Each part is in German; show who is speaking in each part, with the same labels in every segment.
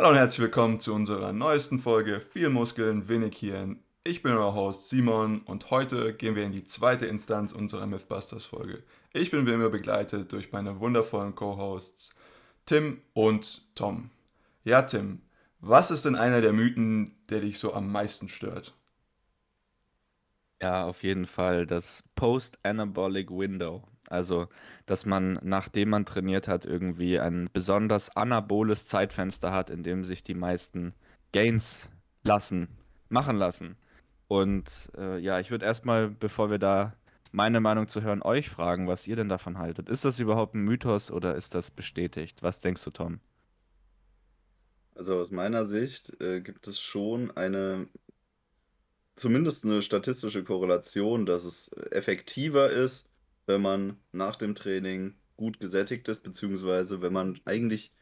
Speaker 1: Hallo und herzlich willkommen zu unserer neuesten Folge Viel Muskeln, wenig Hirn. Ich bin euer Host Simon und heute gehen wir in die zweite Instanz unserer Mythbusters Folge. Ich bin wie immer begleitet durch meine wundervollen Co-Hosts Tim und Tom. Ja, Tim, was ist denn einer der Mythen, der dich so am meisten stört?
Speaker 2: Ja, auf jeden Fall das Post-Anabolic Window. Also, dass man, nachdem man trainiert hat, irgendwie ein besonders anaboles Zeitfenster hat, in dem sich die meisten Gains lassen, machen lassen. Und äh, ja, ich würde erstmal, bevor wir da meine Meinung zu hören, euch fragen, was ihr denn davon haltet. Ist das überhaupt ein Mythos oder ist das bestätigt? Was denkst du, Tom?
Speaker 3: Also aus meiner Sicht äh, gibt es schon eine, zumindest eine statistische Korrelation, dass es effektiver ist, wenn man nach dem Training gut gesättigt ist, beziehungsweise wenn man eigentlich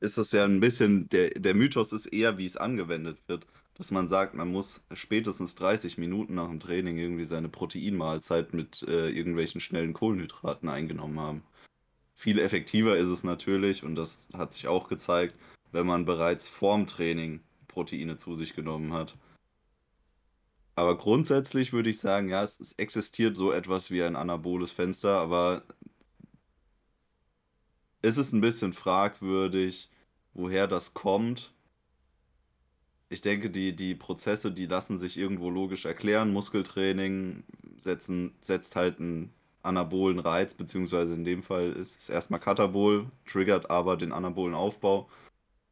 Speaker 3: ist das ja ein bisschen, der, der Mythos ist eher, wie es angewendet wird, dass man sagt, man muss spätestens 30 Minuten nach dem Training irgendwie seine Proteinmahlzeit mit äh, irgendwelchen schnellen Kohlenhydraten eingenommen haben. Viel effektiver ist es natürlich, und das hat sich auch gezeigt, wenn man bereits vorm Training Proteine zu sich genommen hat. Aber grundsätzlich würde ich sagen, ja, es, es existiert so etwas wie ein anaboles Fenster, aber ist es ein bisschen fragwürdig, woher das kommt. Ich denke, die, die Prozesse, die lassen sich irgendwo logisch erklären. Muskeltraining setzen, setzt halt einen anabolen Reiz, beziehungsweise in dem Fall ist es erstmal Katabol, triggert aber den anabolen Aufbau.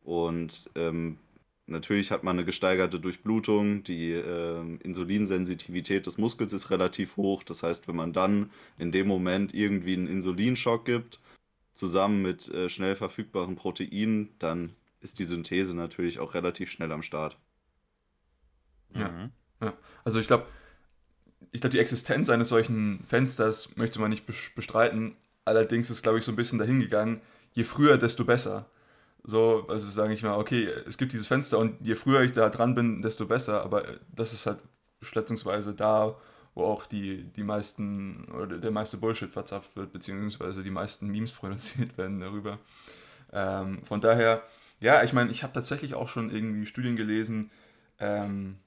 Speaker 3: Und ähm, Natürlich hat man eine gesteigerte Durchblutung, die äh, Insulinsensitivität des Muskels ist relativ hoch. Das heißt, wenn man dann in dem Moment irgendwie einen Insulinschock gibt, zusammen mit äh, schnell verfügbaren Proteinen, dann ist die Synthese natürlich auch relativ schnell am Start.
Speaker 1: Ja, mhm. ja. also ich glaube, ich glaube, die Existenz eines solchen Fensters möchte man nicht bestreiten. Allerdings ist, glaube ich, so ein bisschen dahingegangen, je früher, desto besser. So, also sage ich mal, okay, es gibt dieses Fenster und je früher ich da dran bin, desto besser, aber das ist halt schätzungsweise da, wo auch die, die meisten oder der meiste Bullshit verzapft wird, beziehungsweise die meisten Memes produziert werden darüber. Ähm, von daher, ja, ich meine, ich habe tatsächlich auch schon irgendwie Studien gelesen, ähm,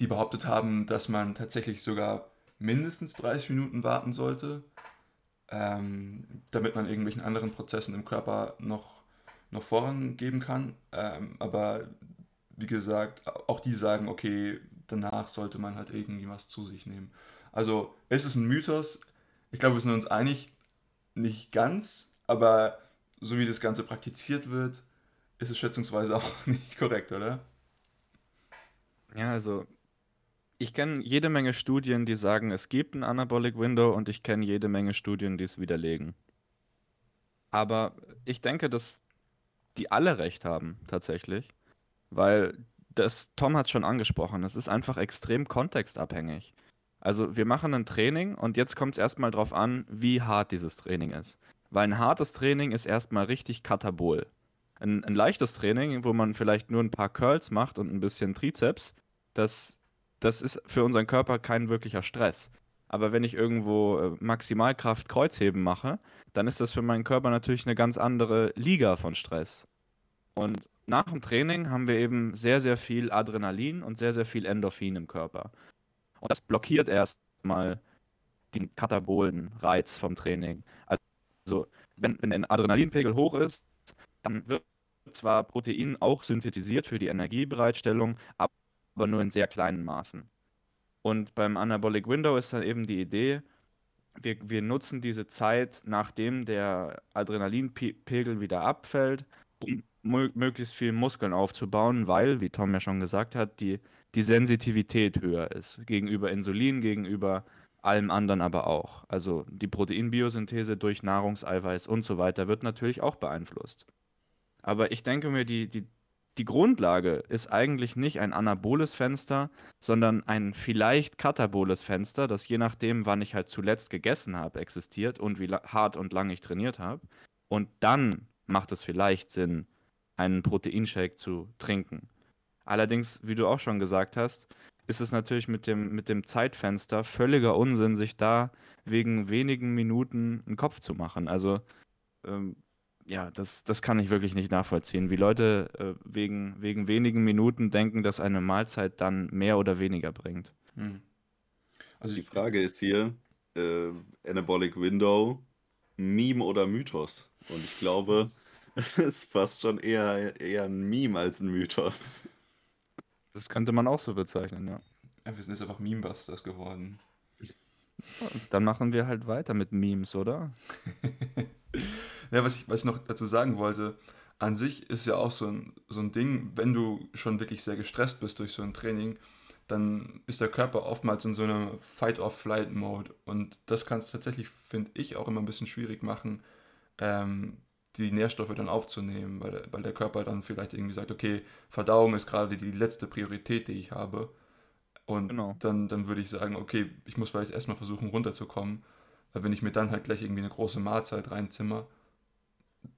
Speaker 1: die behauptet haben, dass man tatsächlich sogar mindestens 30 Minuten warten sollte, ähm, damit man irgendwelchen anderen Prozessen im Körper noch noch Vorrang geben kann. Ähm, aber wie gesagt, auch die sagen, okay, danach sollte man halt irgendwie was zu sich nehmen. Also es ist ein Mythos. Ich glaube, wir sind uns einig, nicht ganz, aber so wie das Ganze praktiziert wird, ist es schätzungsweise auch nicht korrekt, oder?
Speaker 2: Ja, also ich kenne jede Menge Studien, die sagen, es gibt ein Anabolic Window und ich kenne jede Menge Studien, die es widerlegen. Aber ich denke, dass die alle recht haben, tatsächlich. Weil das, Tom hat es schon angesprochen, es ist einfach extrem kontextabhängig. Also wir machen ein Training und jetzt kommt es erstmal drauf an, wie hart dieses Training ist. Weil ein hartes Training ist erstmal richtig katabol. Ein, ein leichtes Training, wo man vielleicht nur ein paar Curls macht und ein bisschen Trizeps, das, das ist für unseren Körper kein wirklicher Stress. Aber wenn ich irgendwo äh, Maximalkraft Kreuzheben mache, dann ist das für meinen Körper natürlich eine ganz andere Liga von Stress. Und nach dem Training haben wir eben sehr, sehr viel Adrenalin und sehr, sehr viel Endorphin im Körper. Und das blockiert erstmal den katabolen Reiz vom Training. Also, wenn, wenn der Adrenalinpegel hoch ist, dann wird zwar Protein auch synthetisiert für die Energiebereitstellung, aber nur in sehr kleinen Maßen. Und beim Anabolic Window ist dann eben die Idee, wir, wir nutzen diese Zeit, nachdem der Adrenalinpegel wieder abfällt, um möglichst viel Muskeln aufzubauen, weil, wie Tom ja schon gesagt hat, die, die Sensitivität höher ist. Gegenüber Insulin, gegenüber allem anderen aber auch. Also die Proteinbiosynthese durch Nahrungseiweiß und so weiter wird natürlich auch beeinflusst. Aber ich denke mir, die, die, die Grundlage ist eigentlich nicht ein anaboles Fenster, sondern ein vielleicht kataboles Fenster, das je nachdem, wann ich halt zuletzt gegessen habe, existiert und wie hart und lang ich trainiert habe. Und dann macht es vielleicht Sinn, einen Proteinshake zu trinken. Allerdings, wie du auch schon gesagt hast, ist es natürlich mit dem, mit dem Zeitfenster völliger Unsinn, sich da wegen wenigen Minuten einen Kopf zu machen. Also, ähm, ja, das, das kann ich wirklich nicht nachvollziehen, wie Leute äh, wegen, wegen wenigen Minuten denken, dass eine Mahlzeit dann mehr oder weniger bringt. Hm.
Speaker 3: Also die Frage ist hier, äh, Anabolic Window, Meme oder Mythos? Und ich glaube, es ist fast schon eher, eher ein Meme als ein Mythos.
Speaker 2: Das könnte man auch so bezeichnen, ja.
Speaker 1: ja wir sind jetzt einfach Memebusters geworden.
Speaker 2: Dann machen wir halt weiter mit Memes, oder?
Speaker 1: ja, was ich, was ich noch dazu sagen wollte, an sich ist ja auch so ein, so ein Ding, wenn du schon wirklich sehr gestresst bist durch so ein Training, dann ist der Körper oftmals in so einem Fight-or-Flight-Mode. Und das kann es tatsächlich, finde ich, auch immer ein bisschen schwierig machen, ähm, die Nährstoffe dann aufzunehmen, weil, weil der Körper dann vielleicht irgendwie sagt, okay, Verdauung ist gerade die letzte Priorität, die ich habe. Und genau. dann, dann würde ich sagen, okay, ich muss vielleicht erstmal versuchen runterzukommen, weil wenn ich mir dann halt gleich irgendwie eine große Mahlzeit reinzimmer,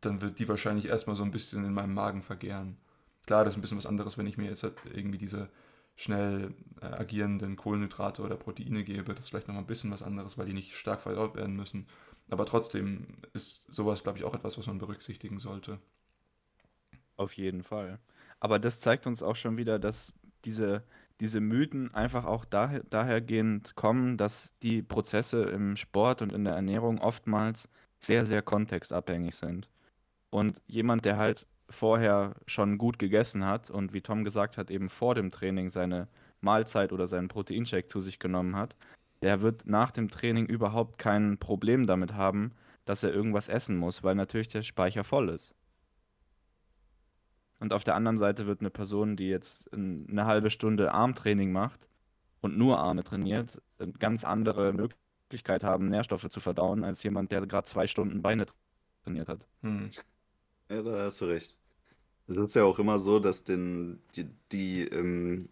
Speaker 1: dann wird die wahrscheinlich erstmal so ein bisschen in meinem Magen vergären. Klar, das ist ein bisschen was anderes, wenn ich mir jetzt halt irgendwie diese schnell äh, agierenden Kohlenhydrate oder Proteine gebe. Das ist vielleicht nochmal ein bisschen was anderes, weil die nicht stark verdaut werden müssen. Aber trotzdem ist sowas, glaube ich, auch etwas, was man berücksichtigen sollte.
Speaker 2: Auf jeden Fall. Aber das zeigt uns auch schon wieder, dass diese diese Mythen einfach auch daher, dahergehend kommen, dass die Prozesse im Sport und in der Ernährung oftmals sehr, sehr kontextabhängig sind. Und jemand, der halt vorher schon gut gegessen hat und wie Tom gesagt hat, eben vor dem Training seine Mahlzeit oder seinen Proteinshake zu sich genommen hat, der wird nach dem Training überhaupt kein Problem damit haben, dass er irgendwas essen muss, weil natürlich der Speicher voll ist. Und auf der anderen Seite wird eine Person, die jetzt eine halbe Stunde Armtraining macht und nur Arme trainiert, eine ganz andere Möglichkeit haben, Nährstoffe zu verdauen, als jemand, der gerade zwei Stunden Beine trainiert hat. Hm.
Speaker 3: Ja, da hast du recht. Es ist ja auch immer so, dass den, die, die ähm,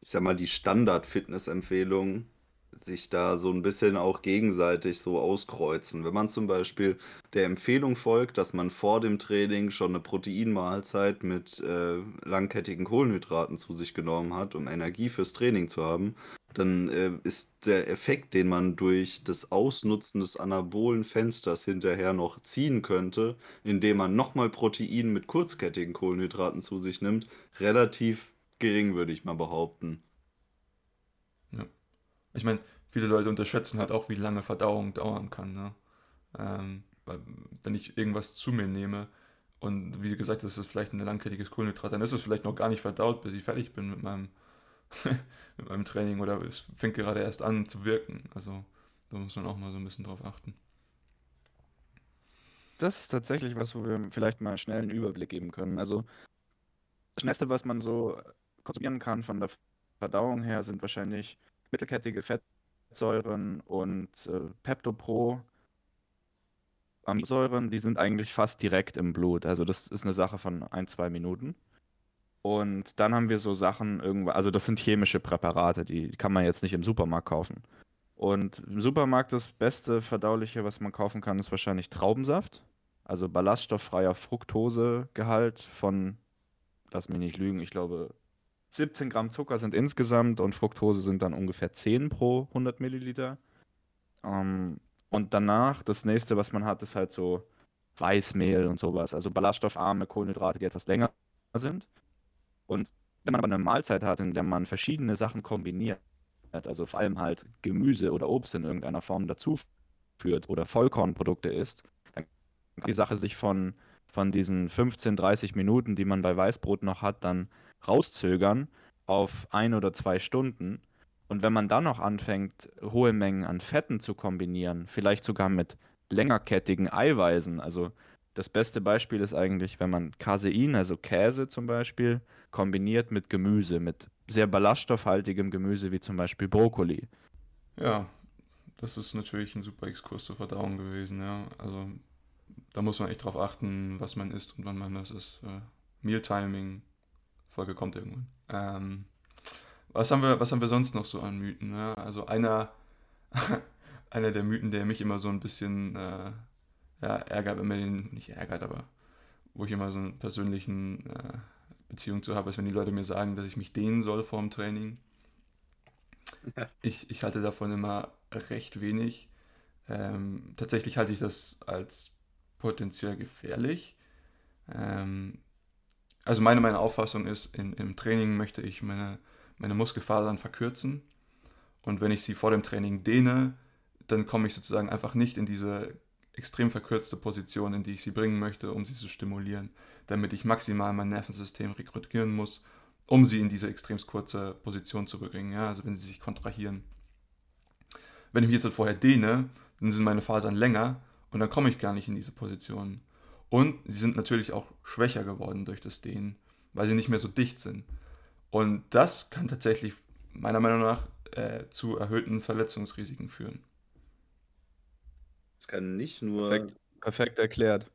Speaker 3: ich sag mal, die Standard-Fitness-Empfehlungen sich da so ein bisschen auch gegenseitig so auskreuzen. Wenn man zum Beispiel der Empfehlung folgt, dass man vor dem Training schon eine Proteinmahlzeit mit äh, langkettigen Kohlenhydraten zu sich genommen hat, um Energie fürs Training zu haben, dann äh, ist der Effekt, den man durch das Ausnutzen des anabolen Fensters hinterher noch ziehen könnte, indem man nochmal Protein mit kurzkettigen Kohlenhydraten zu sich nimmt, relativ gering, würde ich mal behaupten.
Speaker 1: Ja. Ich meine, viele Leute unterschätzen halt auch, wie lange Verdauung dauern kann. Ne? Ähm, wenn ich irgendwas zu mir nehme und wie gesagt, das ist vielleicht ein langkettiges Kohlenhydrat, dann ist es vielleicht noch gar nicht verdaut, bis ich fertig bin mit meinem, mit meinem Training oder es fängt gerade erst an zu wirken. Also da muss man auch mal so ein bisschen drauf achten.
Speaker 2: Das ist tatsächlich was, wo wir vielleicht mal schnell einen Überblick geben können. Also das Schnellste, was man so konsumieren kann von der Verdauung her, sind wahrscheinlich mittelkettige Fettsäuren und äh, Peptopro. Aminosäuren, die sind eigentlich fast direkt im Blut. Also das ist eine Sache von ein, zwei Minuten. Und dann haben wir so Sachen irgendwo, also das sind chemische Präparate, die kann man jetzt nicht im Supermarkt kaufen. Und im Supermarkt das beste verdauliche, was man kaufen kann, ist wahrscheinlich Traubensaft. Also ballaststofffreier Fructosegehalt von, lass mich nicht lügen, ich glaube 17 Gramm Zucker sind insgesamt und Fructose sind dann ungefähr 10 pro 100 Milliliter. Ähm, und danach, das nächste, was man hat, ist halt so Weißmehl und sowas. Also ballaststoffarme Kohlenhydrate, die etwas länger sind. Und wenn man aber eine Mahlzeit hat, in der man verschiedene Sachen kombiniert, also vor allem halt Gemüse oder Obst in irgendeiner Form dazu führt oder Vollkornprodukte isst, dann kann die Sache sich von, von diesen 15, 30 Minuten, die man bei Weißbrot noch hat, dann rauszögern auf ein oder zwei Stunden. Und wenn man dann noch anfängt, hohe Mengen an Fetten zu kombinieren, vielleicht sogar mit längerkettigen Eiweißen, also das beste Beispiel ist eigentlich, wenn man Casein, also Käse zum Beispiel, kombiniert mit Gemüse, mit sehr ballaststoffhaltigem Gemüse wie zum Beispiel Brokkoli.
Speaker 1: Ja, das ist natürlich ein super Exkurs zur Verdauung gewesen, ja. Also da muss man echt drauf achten, was man isst und wann man das ist. Äh, Mealtiming, Folge kommt irgendwann. Ähm, was, haben wir, was haben wir sonst noch so an Mythen? Ne? Also einer, einer der Mythen, der mich immer so ein bisschen äh, ja, ärgert, wenn man den nicht ärgert, aber wo ich immer so eine persönlichen äh, Beziehung zu habe, ist, wenn die Leute mir sagen, dass ich mich dehnen soll vor dem Training. Ich, ich halte davon immer recht wenig. Ähm, tatsächlich halte ich das als potenziell gefährlich. Ähm, also meine, meine Auffassung ist, in, im Training möchte ich meine, meine Muskelfasern verkürzen. Und wenn ich sie vor dem Training dehne, dann komme ich sozusagen einfach nicht in diese extrem verkürzte Position, in die ich sie bringen möchte, um sie zu stimulieren, damit ich maximal mein Nervensystem rekrutieren muss, um sie in diese extrem kurze Position zu bringen, ja, also wenn sie sich kontrahieren. Wenn ich mich jetzt halt vorher dehne, dann sind meine Fasern länger und dann komme ich gar nicht in diese Position. Und sie sind natürlich auch schwächer geworden durch das Dehnen, weil sie nicht mehr so dicht sind. Und das kann tatsächlich meiner Meinung nach äh, zu erhöhten Verletzungsrisiken führen.
Speaker 3: Es kann nicht nur.
Speaker 2: Perfekt, perfekt erklärt.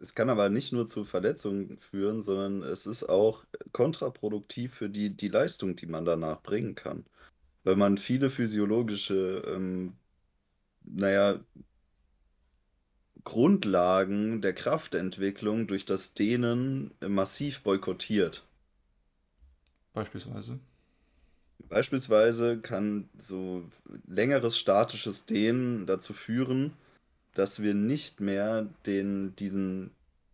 Speaker 3: Es kann aber nicht nur zu Verletzungen führen, sondern es ist auch kontraproduktiv für die, die Leistung, die man danach bringen kann. Weil man viele physiologische, ähm, naja, Grundlagen der Kraftentwicklung durch das Dehnen massiv boykottiert.
Speaker 1: Beispielsweise.
Speaker 3: Beispielsweise kann so längeres statisches Dehnen dazu führen, dass wir nicht mehr den, diesen,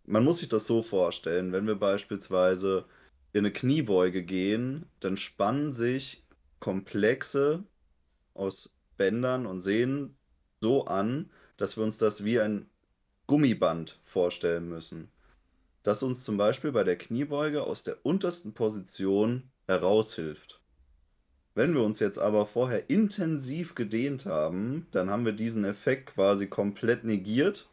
Speaker 3: man muss sich das so vorstellen, wenn wir beispielsweise in eine Kniebeuge gehen, dann spannen sich Komplexe aus Bändern und Sehnen so an, dass wir uns das wie ein Gummiband vorstellen müssen, das uns zum Beispiel bei der Kniebeuge aus der untersten Position heraushilft. Wenn wir uns jetzt aber vorher intensiv gedehnt haben, dann haben wir diesen Effekt quasi komplett negiert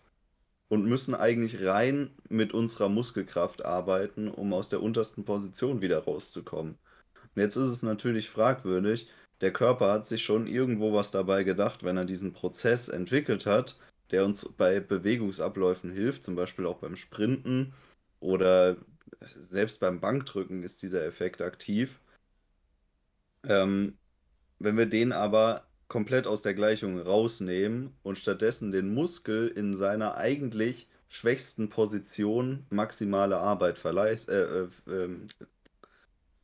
Speaker 3: und müssen eigentlich rein mit unserer Muskelkraft arbeiten, um aus der untersten Position wieder rauszukommen. Und jetzt ist es natürlich fragwürdig, der Körper hat sich schon irgendwo was dabei gedacht, wenn er diesen Prozess entwickelt hat, der uns bei Bewegungsabläufen hilft, zum Beispiel auch beim Sprinten oder selbst beim Bankdrücken ist dieser Effekt aktiv. Ähm, wenn wir den aber komplett aus der Gleichung rausnehmen und stattdessen den Muskel in seiner eigentlich schwächsten Position maximale Arbeit äh, äh, äh,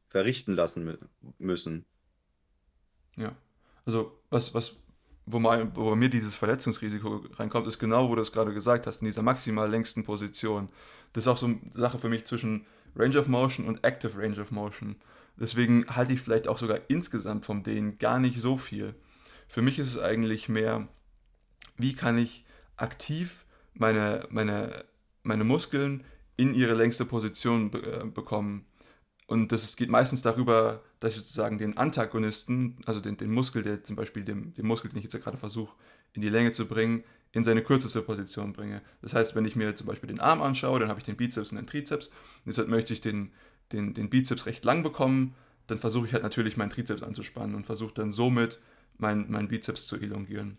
Speaker 3: verrichten lassen müssen.
Speaker 1: Ja, also was, was wo, mal, wo bei mir dieses Verletzungsrisiko reinkommt, ist genau, wo du es gerade gesagt hast, in dieser maximal längsten Position. Das ist auch so eine Sache für mich zwischen Range of Motion und Active Range of Motion. Deswegen halte ich vielleicht auch sogar insgesamt vom Dehnen gar nicht so viel. Für mich ist es eigentlich mehr, wie kann ich aktiv meine, meine, meine Muskeln in ihre längste Position äh, bekommen. Und das geht meistens darüber, dass ich sozusagen den Antagonisten, also den, den Muskel, der zum Beispiel dem, den Muskel, den ich jetzt gerade versuche, in die Länge zu bringen, in seine kürzeste Position bringe. Das heißt, wenn ich mir zum Beispiel den Arm anschaue, dann habe ich den Bizeps und den Trizeps. Und deshalb möchte ich den, den, den Bizeps recht lang bekommen. Dann versuche ich halt natürlich meinen Trizeps anzuspannen und versuche dann somit meinen mein Bizeps zu elongieren.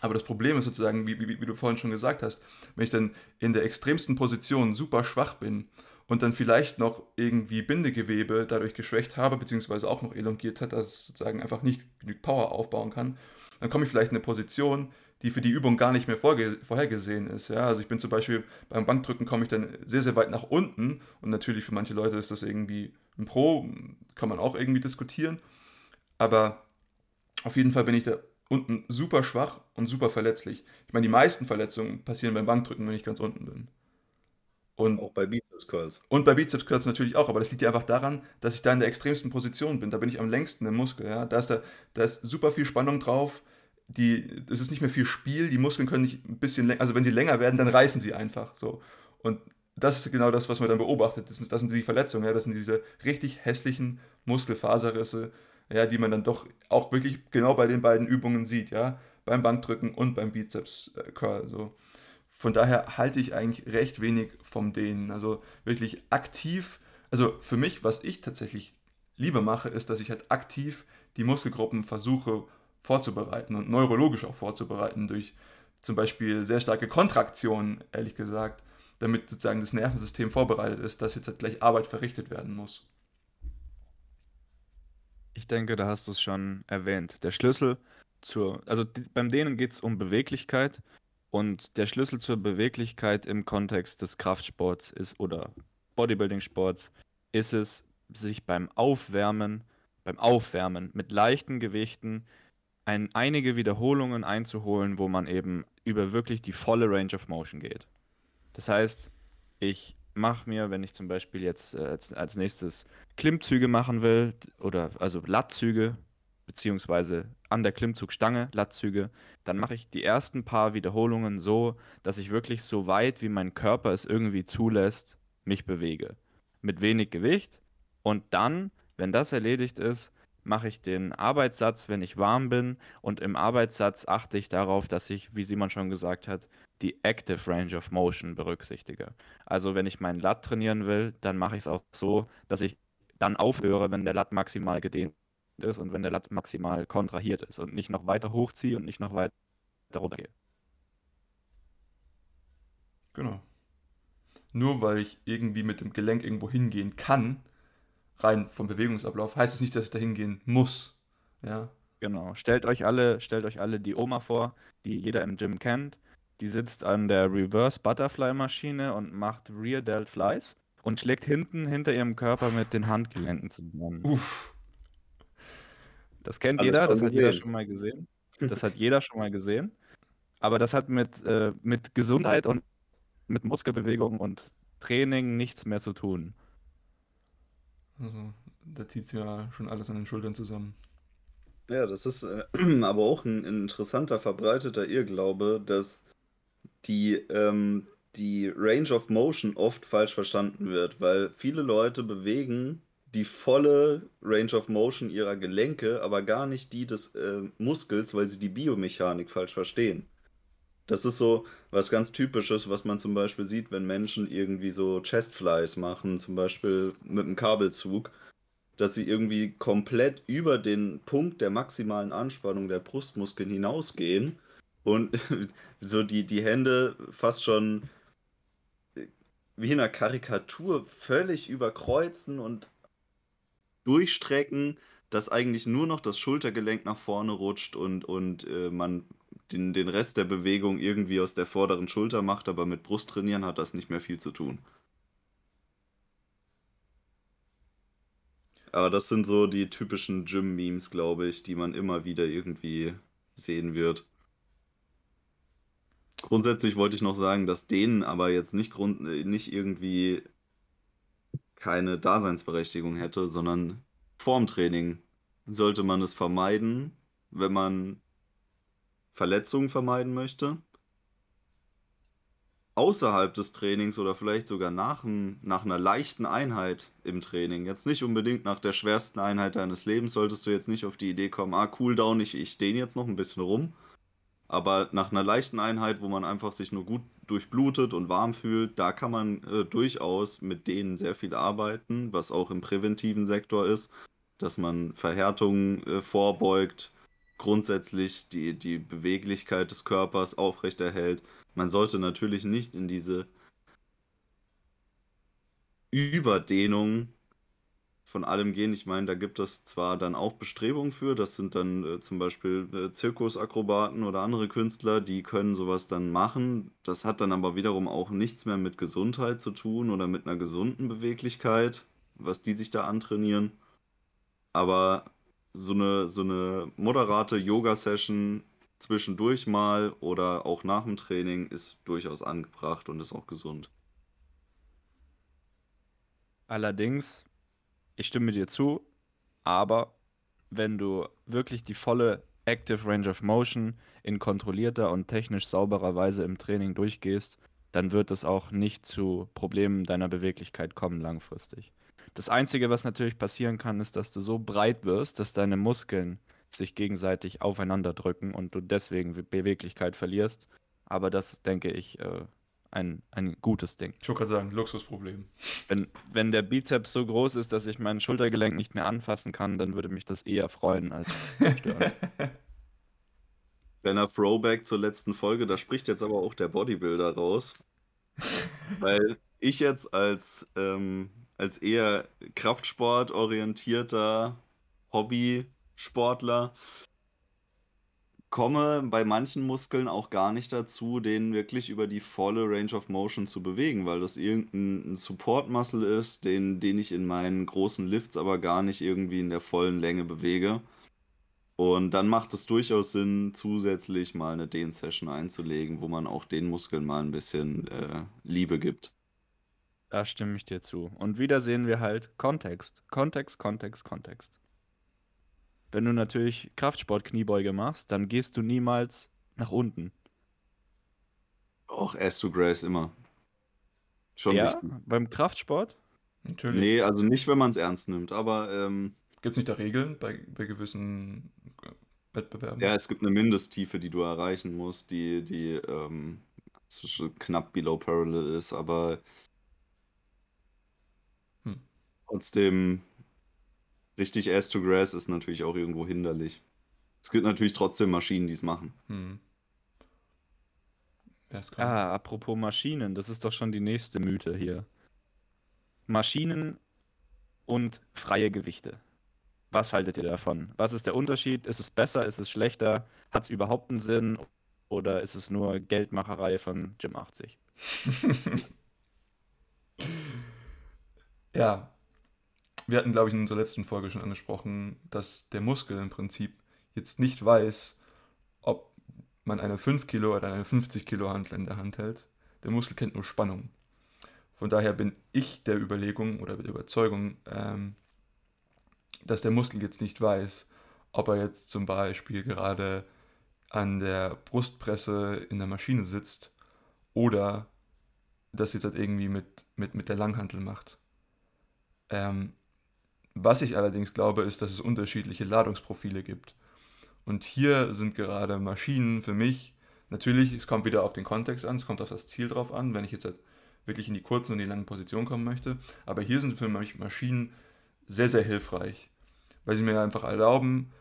Speaker 1: Aber das Problem ist sozusagen, wie, wie, wie du vorhin schon gesagt hast, wenn ich dann in der extremsten Position super schwach bin und dann vielleicht noch irgendwie Bindegewebe dadurch geschwächt habe, beziehungsweise auch noch elongiert hat, dass es sozusagen einfach nicht genügend Power aufbauen kann, dann komme ich vielleicht in eine Position, die für die Übung gar nicht mehr vorhergesehen ist. Ja? Also ich bin zum Beispiel beim Bankdrücken komme ich dann sehr, sehr weit nach unten und natürlich für manche Leute ist das irgendwie ein Pro, kann man auch irgendwie diskutieren, aber auf jeden Fall bin ich da unten super schwach und super verletzlich. Ich meine, die meisten Verletzungen passieren beim Bankdrücken, wenn ich ganz unten bin.
Speaker 3: Und auch bei Bizeps Curls.
Speaker 1: Und bei Bizeps Curls natürlich auch, aber das liegt ja einfach daran, dass ich da in der extremsten Position bin. Da bin ich am längsten im Muskel. Ja? Da, ist da, da ist super viel Spannung drauf. Die, es ist nicht mehr viel Spiel. Die Muskeln können nicht ein bisschen länger, also wenn sie länger werden, dann reißen sie einfach. So. Und das ist genau das, was man dann beobachtet. Das sind, das sind die Verletzungen, ja? das sind diese richtig hässlichen Muskelfaserrisse, ja, die man dann doch auch wirklich genau bei den beiden Übungen sieht, ja, beim Bankdrücken und beim Bizeps Curl. So. Von daher halte ich eigentlich recht wenig vom Dehnen. Also wirklich aktiv, also für mich, was ich tatsächlich lieber mache, ist, dass ich halt aktiv die Muskelgruppen versuche vorzubereiten und neurologisch auch vorzubereiten durch zum Beispiel sehr starke Kontraktionen, ehrlich gesagt, damit sozusagen das Nervensystem vorbereitet ist, dass jetzt halt gleich Arbeit verrichtet werden muss.
Speaker 2: Ich denke, da hast du es schon erwähnt. Der Schlüssel zur, also beim Dehnen geht es um Beweglichkeit und der Schlüssel zur Beweglichkeit im Kontext des Kraftsports ist oder Bodybuilding-Sports ist es, sich beim Aufwärmen, beim Aufwärmen mit leichten Gewichten ein, einige Wiederholungen einzuholen, wo man eben über wirklich die volle Range of Motion geht. Das heißt, ich mache mir, wenn ich zum Beispiel jetzt äh, als, als nächstes Klimmzüge machen will, oder also Lattzüge, beziehungsweise an der Klimmzugstange Lattzüge, dann mache ich die ersten paar Wiederholungen so, dass ich wirklich so weit, wie mein Körper es irgendwie zulässt, mich bewege. Mit wenig Gewicht. Und dann, wenn das erledigt ist, mache ich den Arbeitssatz, wenn ich warm bin. Und im Arbeitssatz achte ich darauf, dass ich, wie Simon schon gesagt hat, die Active Range of Motion berücksichtige. Also wenn ich meinen Lat trainieren will, dann mache ich es auch so, dass ich dann aufhöre, wenn der Lat maximal gedehnt ist und wenn der Lat maximal kontrahiert ist und nicht noch weiter hochziehe und nicht noch weiter runtergehe.
Speaker 1: Genau. Nur weil ich irgendwie mit dem Gelenk irgendwo hingehen kann, rein vom Bewegungsablauf, heißt es nicht, dass ich da hingehen muss. Ja.
Speaker 2: Genau. Stellt euch alle, stellt euch alle die Oma vor, die jeder im Gym kennt. Die sitzt an der Reverse Butterfly Maschine und macht Rear Delt Flies und schlägt hinten hinter ihrem Körper mit den Handgelenken zusammen. Uff. Das kennt Alles jeder, das hat jeder schon mal gesehen. Das hat jeder schon mal gesehen. Aber das hat mit, äh, mit Gesundheit und mit Muskelbewegung und Training nichts mehr zu tun.
Speaker 1: Also, da zieht es ja schon alles an den Schultern zusammen.
Speaker 3: Ja, das ist äh, aber auch ein interessanter, verbreiteter Irrglaube, dass die, ähm, die Range of Motion oft falsch verstanden wird, weil viele Leute bewegen die volle Range of Motion ihrer Gelenke, aber gar nicht die des äh, Muskels, weil sie die Biomechanik falsch verstehen. Das ist so was ganz Typisches, was man zum Beispiel sieht, wenn Menschen irgendwie so Chestflies machen, zum Beispiel mit einem Kabelzug, dass sie irgendwie komplett über den Punkt der maximalen Anspannung der Brustmuskeln hinausgehen und so die, die Hände fast schon wie in einer Karikatur völlig überkreuzen und durchstrecken, dass eigentlich nur noch das Schultergelenk nach vorne rutscht und, und äh, man den, den Rest der Bewegung irgendwie aus der vorderen Schulter macht, aber mit Brusttrainieren hat das nicht mehr viel zu tun. Aber das sind so die typischen Gym-Memes, glaube ich, die man immer wieder irgendwie sehen wird. Grundsätzlich wollte ich noch sagen, dass denen aber jetzt nicht, Grund, nicht irgendwie keine Daseinsberechtigung hätte, sondern vorm Training sollte man es vermeiden, wenn man Verletzungen vermeiden möchte. Außerhalb des Trainings oder vielleicht sogar nach, nach einer leichten Einheit im Training, jetzt nicht unbedingt nach der schwersten Einheit deines Lebens, solltest du jetzt nicht auf die Idee kommen, ah, Cooldown, ich, ich stehe jetzt noch ein bisschen rum. Aber nach einer leichten Einheit, wo man einfach sich nur gut durchblutet und warm fühlt, da kann man äh, durchaus mit denen sehr viel arbeiten, was auch im präventiven Sektor ist, dass man Verhärtungen äh, vorbeugt, grundsätzlich die, die Beweglichkeit des Körpers aufrechterhält. Man sollte natürlich nicht in diese Überdehnung von allem gehen. Ich meine, da gibt es zwar dann auch Bestrebungen für, das sind dann äh, zum Beispiel äh, Zirkusakrobaten oder andere Künstler, die können sowas dann machen. Das hat dann aber wiederum auch nichts mehr mit Gesundheit zu tun oder mit einer gesunden Beweglichkeit, was die sich da antrainieren. Aber so eine, so eine moderate Yoga-Session zwischendurch mal oder auch nach dem Training ist durchaus angebracht und ist auch gesund.
Speaker 2: Allerdings, ich stimme dir zu, aber wenn du wirklich die volle Active Range of Motion in kontrollierter und technisch sauberer Weise im Training durchgehst, dann wird es auch nicht zu Problemen deiner Beweglichkeit kommen langfristig. Das Einzige, was natürlich passieren kann, ist, dass du so breit wirst, dass deine Muskeln sich gegenseitig aufeinander drücken und du deswegen Beweglichkeit verlierst. Aber das denke ich äh, ein, ein gutes Ding.
Speaker 1: Ich wollte gerade sagen, Luxusproblem.
Speaker 2: Wenn, wenn der Bizeps so groß ist, dass ich mein Schultergelenk nicht mehr anfassen kann, dann würde mich das eher freuen als stören.
Speaker 3: Kleiner Throwback zur letzten Folge, da spricht jetzt aber auch der Bodybuilder raus. Weil ich jetzt als ähm, als eher kraftsportorientierter Hobbysportler komme bei manchen Muskeln auch gar nicht dazu, den wirklich über die volle Range of Motion zu bewegen, weil das irgendein Support Muscle ist, den, den ich in meinen großen Lifts aber gar nicht irgendwie in der vollen Länge bewege. Und dann macht es durchaus Sinn, zusätzlich mal eine Dehn-Session einzulegen, wo man auch den Muskeln mal ein bisschen äh, Liebe gibt.
Speaker 2: Da stimme ich dir zu. Und wieder sehen wir halt Kontext. Kontext, Kontext, Kontext. Wenn du natürlich Kraftsport-Kniebeuge machst, dann gehst du niemals nach unten.
Speaker 3: Auch Ass to Grace immer. Schon
Speaker 2: Ja,
Speaker 3: wichtig.
Speaker 2: beim Kraftsport?
Speaker 1: Natürlich.
Speaker 3: Nee, also nicht, wenn man es ernst nimmt, aber ähm,
Speaker 1: Gibt es nicht da Regeln bei, bei gewissen äh, Wettbewerben?
Speaker 3: ja, es gibt eine Mindesttiefe, die du erreichen musst, die, die ähm, zwischen knapp below parallel ist, aber
Speaker 1: Hm.
Speaker 3: trotzdem richtig Ass to Grass ist natürlich auch irgendwo hinderlich. Es gibt natürlich trotzdem Maschinen, die es machen.
Speaker 1: Hm.
Speaker 2: Ah, apropos Maschinen, das ist doch schon die nächste Mythe hier. Maschinen und freie Gewichte. Was haltet ihr davon? Was ist der Unterschied? Ist es besser? Ist es schlechter? Hat es überhaupt einen Sinn? Oder ist es nur Geldmacherei von Jim 80?
Speaker 1: Ja, wir hatten, glaube ich, in unserer letzten Folge schon angesprochen, dass der Muskel im Prinzip jetzt nicht weiß, ob man eine 5 Kilo oder eine 50 Kilo Hantel in der Hand hält. Der Muskel kennt nur Spannung. Von daher bin ich der Überlegung oder der Überzeugung, ähm, dass der Muskel jetzt nicht weiß, ob er jetzt zum Beispiel gerade an der Brustpresse in der Maschine sitzt oder das jetzt halt irgendwie mit, mit, mit der Langhantel macht. Ähm, was ich allerdings glaube, ist, dass es unterschiedliche Ladungsprofile gibt. Und hier sind gerade Maschinen für mich, natürlich, es kommt wieder auf den Kontext an, es kommt auf das Ziel drauf an, wenn ich jetzt halt wirklich in die kurzen und die langen Positionen kommen möchte. Aber hier sind für mich Maschinen sehr, sehr hilfreich, weil sie mir einfach erlauben,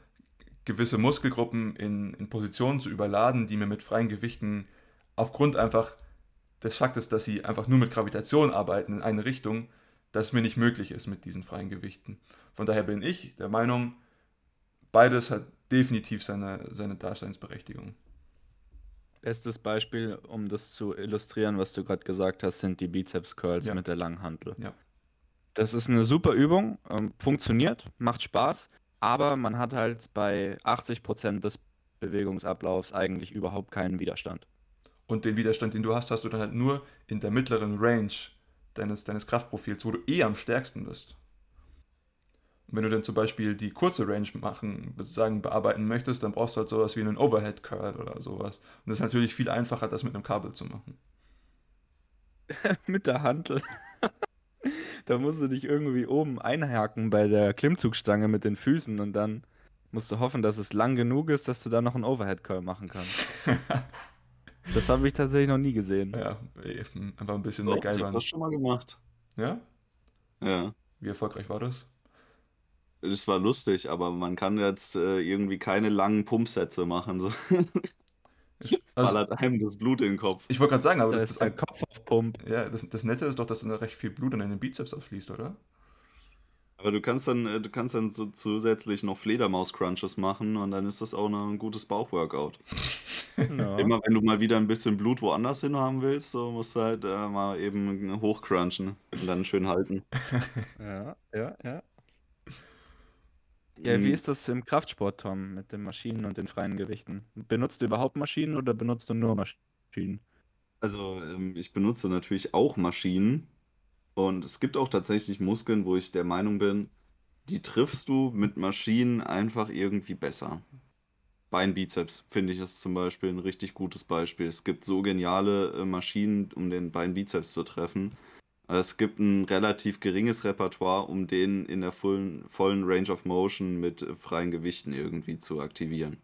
Speaker 1: gewisse Muskelgruppen in, in Positionen zu überladen, die mir mit freien Gewichten aufgrund einfach des Faktes, dass sie einfach nur mit Gravitation arbeiten in eine Richtung, das mir nicht möglich ist mit diesen freien Gewichten. Von daher bin ich der Meinung, beides hat definitiv seine, seine Daseinsberechtigung.
Speaker 2: Bestes Beispiel, um das zu illustrieren, was du gerade gesagt hast, sind die Bizeps Curls
Speaker 1: Ja.
Speaker 2: mit der Langhantel.
Speaker 1: Ja.
Speaker 2: Das ist eine super Übung, ähm, funktioniert, macht Spaß, aber man hat halt bei 80% des Bewegungsablaufs eigentlich überhaupt keinen Widerstand.
Speaker 1: Und den Widerstand, den du hast, hast du dann halt nur in der mittleren Range deines, deines Kraftprofils, wo du eh am stärksten bist. Und wenn du dann zum Beispiel die kurze Range machen, sozusagen bearbeiten möchtest, dann brauchst du halt sowas wie einen Overhead Curl oder sowas. Und das ist natürlich viel einfacher, das mit einem Kabel zu machen.
Speaker 2: mit der Hantel. da musst du dich irgendwie oben einhaken bei der Klimmzugstange mit den Füßen und dann musst du hoffen, dass es lang genug ist, dass du da noch einen Overhead Curl machen kannst. Das habe ich tatsächlich noch nie gesehen.
Speaker 1: Ja, eben, einfach ein bisschen
Speaker 3: Doch, ich hab
Speaker 1: MacGyvern.
Speaker 3: das schon mal gemacht.
Speaker 1: Ja?
Speaker 3: Ja.
Speaker 1: Wie erfolgreich war das?
Speaker 3: Das war lustig, aber man kann jetzt äh, irgendwie keine langen Pumpsätze machen. So.
Speaker 1: Also,
Speaker 3: Ballert einem das Blut in den Kopf.
Speaker 1: ich wollte gerade sagen, aber
Speaker 2: Da
Speaker 1: das,
Speaker 2: ist
Speaker 1: das,
Speaker 2: Kopf auf Pump.
Speaker 1: ja, das, das Nette ist doch, dass dann recht viel Blut an den Bizeps ausfließt, oder?
Speaker 3: Aber du kannst dann, äh, du kannst dann so zusätzlich noch Fledermaus-Crunches machen und dann ist das auch noch ein gutes Bauchworkout.
Speaker 2: Ja.
Speaker 3: Immer wenn du mal wieder ein bisschen Blut woanders hin haben willst, so musst du halt äh, mal eben hochcrunchen und dann schön halten.
Speaker 2: Ja, ja, ja. Ja, wie
Speaker 3: Mhm.
Speaker 2: ist das im Kraftsport, Tom, mit den Maschinen und den freien Gewichten? Benutzt du überhaupt Maschinen oder benutzt du nur Maschinen?
Speaker 3: Also, ähm, ich benutze natürlich auch Maschinen und es gibt auch tatsächlich Muskeln, wo ich der Meinung bin, die triffst du mit Maschinen einfach irgendwie besser. Beinbizeps finde ich ist zum Beispiel ein richtig gutes Beispiel. Es gibt so geniale äh, Maschinen, um den Beinbizeps zu treffen. Aber Es gibt ein relativ geringes Repertoire, um den in der vollen, vollen Range of Motion mit freien Gewichten irgendwie zu aktivieren.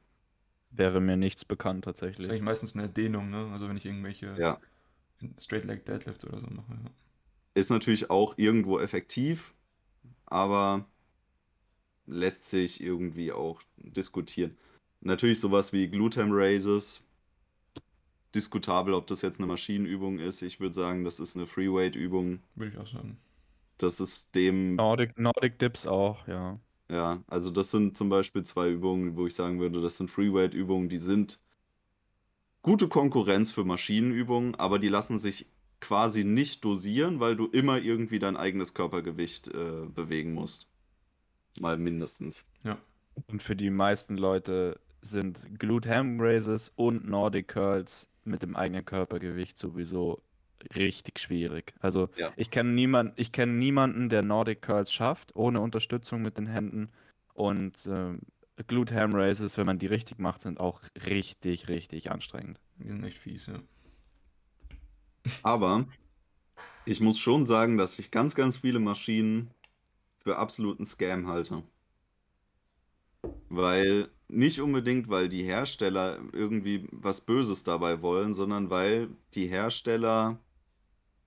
Speaker 2: Wäre mir nichts bekannt
Speaker 1: Das ist
Speaker 2: tatsächlich.
Speaker 1: eigentlich meistens eine Dehnung, ne? Also wenn ich irgendwelche
Speaker 3: Ja.
Speaker 1: Straight Leg Deadlifts oder so mache. Ja.
Speaker 3: Ist natürlich auch irgendwo effektiv, aber lässt sich irgendwie auch diskutieren. Natürlich sowas wie Glutam Raises. Diskutabel, ob das jetzt eine Maschinenübung ist. Ich würde sagen, das ist eine Freeweight-Übung.
Speaker 1: Würde ich auch sagen.
Speaker 3: Das ist dem,
Speaker 2: Nordic, Nordic Dips auch, ja.
Speaker 3: ja, also das sind zum Beispiel zwei Übungen, wo ich sagen würde, das sind Freeweight-Übungen, die sind gute Konkurrenz für Maschinenübungen, aber die lassen sich quasi nicht dosieren, weil du immer irgendwie dein eigenes Körpergewicht äh, bewegen musst. Mal mindestens.
Speaker 2: Und für die meisten Leute sind Glute Ham Raises und Nordic Curls mit dem eigenen Körpergewicht sowieso richtig schwierig. Also
Speaker 3: Ja.
Speaker 2: ich kenne niemand, ich kenne niemanden, der Nordic Curls schafft, ohne Unterstützung mit den Händen. Und ähm, Glute Ham Raises, wenn man die richtig macht, sind auch richtig, richtig anstrengend.
Speaker 1: Die sind echt fies, ja.
Speaker 3: Aber ich muss schon sagen, dass ich ganz, ganz viele Maschinen für absoluten Scam halte. Weil nicht unbedingt, weil die Hersteller irgendwie was Böses dabei wollen, sondern weil die Hersteller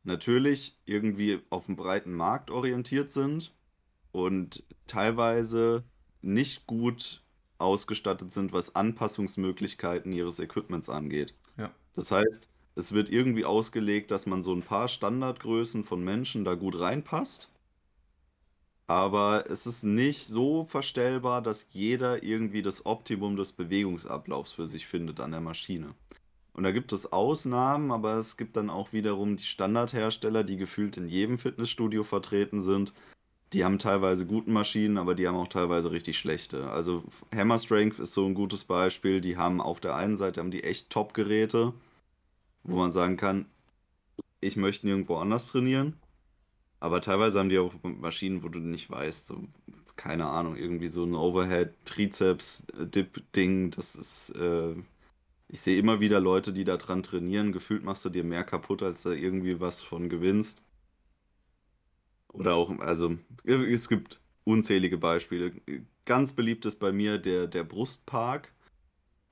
Speaker 3: natürlich irgendwie auf dem breiten Markt orientiert sind und teilweise nicht gut ausgestattet sind, was Anpassungsmöglichkeiten ihres Equipments angeht.
Speaker 1: Ja.
Speaker 3: Das heißt, es wird irgendwie ausgelegt, dass man so ein paar Standardgrößen von Menschen da gut reinpasst. Aber es ist nicht so verstellbar, dass jeder irgendwie das Optimum des Bewegungsablaufs für sich findet an der Maschine. Und da gibt es Ausnahmen, aber es gibt dann auch wiederum die Standardhersteller, die gefühlt in jedem Fitnessstudio vertreten sind. Die haben teilweise gute Maschinen, aber die haben auch teilweise richtig schlechte. Also Hammer Strength ist so ein gutes Beispiel. Die haben auf der einen Seite haben die echt Top-Geräte, wo man sagen kann, ich möchte nirgendwo anders trainieren. Aber teilweise haben die auch Maschinen, wo du nicht weißt, so, keine Ahnung, irgendwie so ein Overhead-Trizeps-Dip-Ding, das ist, äh, ich sehe immer wieder Leute, die da dran trainieren. Gefühlt machst du dir mehr kaputt, als da irgendwie was von gewinnst. Oder auch, also, es gibt unzählige Beispiele. Ganz beliebt ist bei mir der, der Brustpark,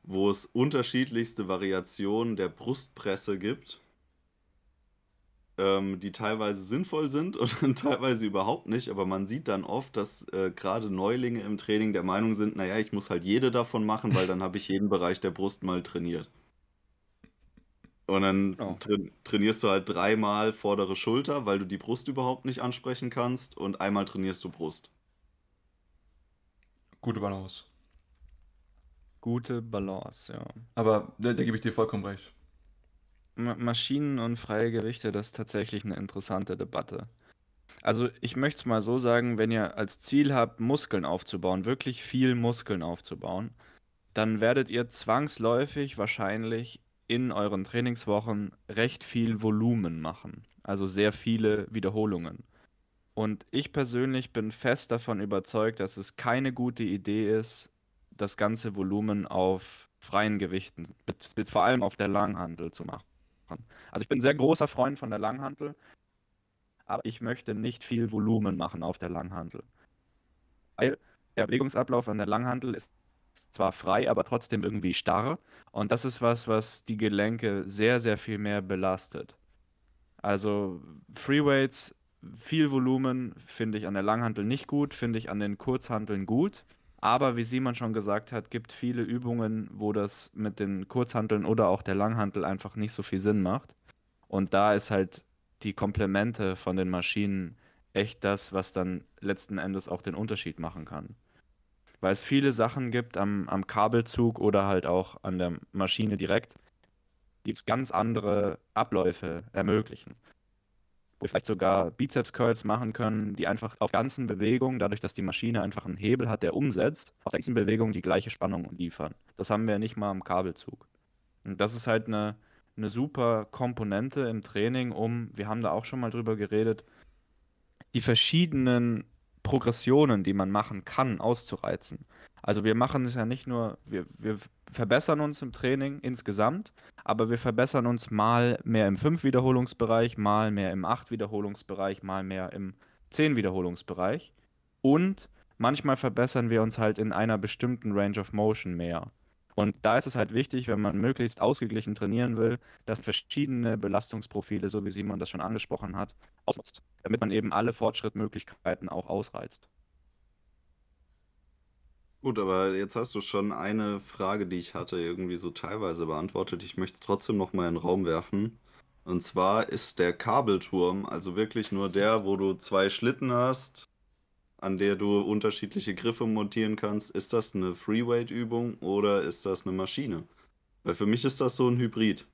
Speaker 3: wo es unterschiedlichste Variationen der Brustpresse gibt, ähm, die teilweise sinnvoll sind und dann teilweise überhaupt nicht. Aber man sieht dann oft, dass äh, gerade Neulinge im Training der Meinung sind, naja, ich muss halt jede davon machen, weil dann habe ich jeden Bereich der Brust mal trainiert. Und dann
Speaker 2: Oh.
Speaker 3: tra trainierst du halt dreimal vordere Schulter, weil du die Brust überhaupt nicht ansprechen kannst und einmal trainierst du Brust.
Speaker 1: Gute Balance.
Speaker 2: Gute Balance, ja.
Speaker 1: Aber da, da gebe ich dir vollkommen recht.
Speaker 2: Ma Maschinen und freie Gewichte, das ist tatsächlich eine interessante Debatte. Also ich möchte es mal so sagen, wenn ihr als Ziel habt, Muskeln aufzubauen, wirklich viel Muskeln aufzubauen, dann werdet ihr zwangsläufig wahrscheinlich in euren Trainingswochen recht viel Volumen machen. Also sehr viele Wiederholungen. Und ich persönlich bin fest davon überzeugt, dass es keine gute Idee ist, das ganze Volumen auf freien Gewichten, vor allem auf der Langhantel zu machen. Also ich bin ein sehr großer Freund von der Langhantel, aber ich möchte nicht viel Volumen machen auf der Langhantel. Weil der Bewegungsablauf an der Langhantel ist zwar frei, aber trotzdem irgendwie starr. Und das ist was, was die Gelenke sehr, sehr viel mehr belastet. Also Freeweights, viel Volumen finde ich an der Langhantel nicht gut, finde ich an den Kurzhanteln gut. Aber wie Simon schon gesagt hat, gibt viele Übungen, wo das mit den Kurzhanteln oder auch der Langhantel einfach nicht so viel Sinn macht. Und da ist halt die Komplemente von den Maschinen echt das, was dann letzten Endes auch den Unterschied machen kann. Weil es viele Sachen gibt am, am Kabelzug oder halt auch an der Maschine direkt, die ganz andere Abläufe ermöglichen wo wir vielleicht sogar Bizeps-Curls machen können, die einfach auf ganzen Bewegungen, dadurch, dass die Maschine einfach einen Hebel hat, der umsetzt, auf ganzen Bewegung die gleiche Spannung liefern. Das haben wir nicht mal am Kabelzug. Und das ist halt eine, eine super Komponente im Training, um, wir haben da auch schon mal drüber geredet, die verschiedenen Progressionen, die man machen kann, auszureizen. Also wir machen es ja nicht nur, wir, wir verbessern uns im Training insgesamt, aber wir verbessern uns mal mehr im 5-Wiederholungsbereich, mal mehr im 8-Wiederholungsbereich, mal mehr im 10-Wiederholungsbereich. Und manchmal verbessern wir uns halt in einer bestimmten Range of Motion mehr. Und da ist es halt wichtig, wenn man möglichst ausgeglichen trainieren will, dass verschiedene Belastungsprofile, so wie Simon das schon angesprochen hat, ausnutzt, damit man eben alle Fortschrittmöglichkeiten auch ausreizt.
Speaker 3: Gut, aber jetzt hast du schon eine Frage, die ich hatte, irgendwie so teilweise beantwortet. Ich möchte es trotzdem noch mal in den Raum werfen. Und zwar ist der Kabelturm also wirklich nur der, wo du zwei Schlitten hast, an der du unterschiedliche Griffe montieren kannst. Ist das eine Freeweight-Übung oder ist das eine Maschine? Weil für mich ist das so ein Hybrid.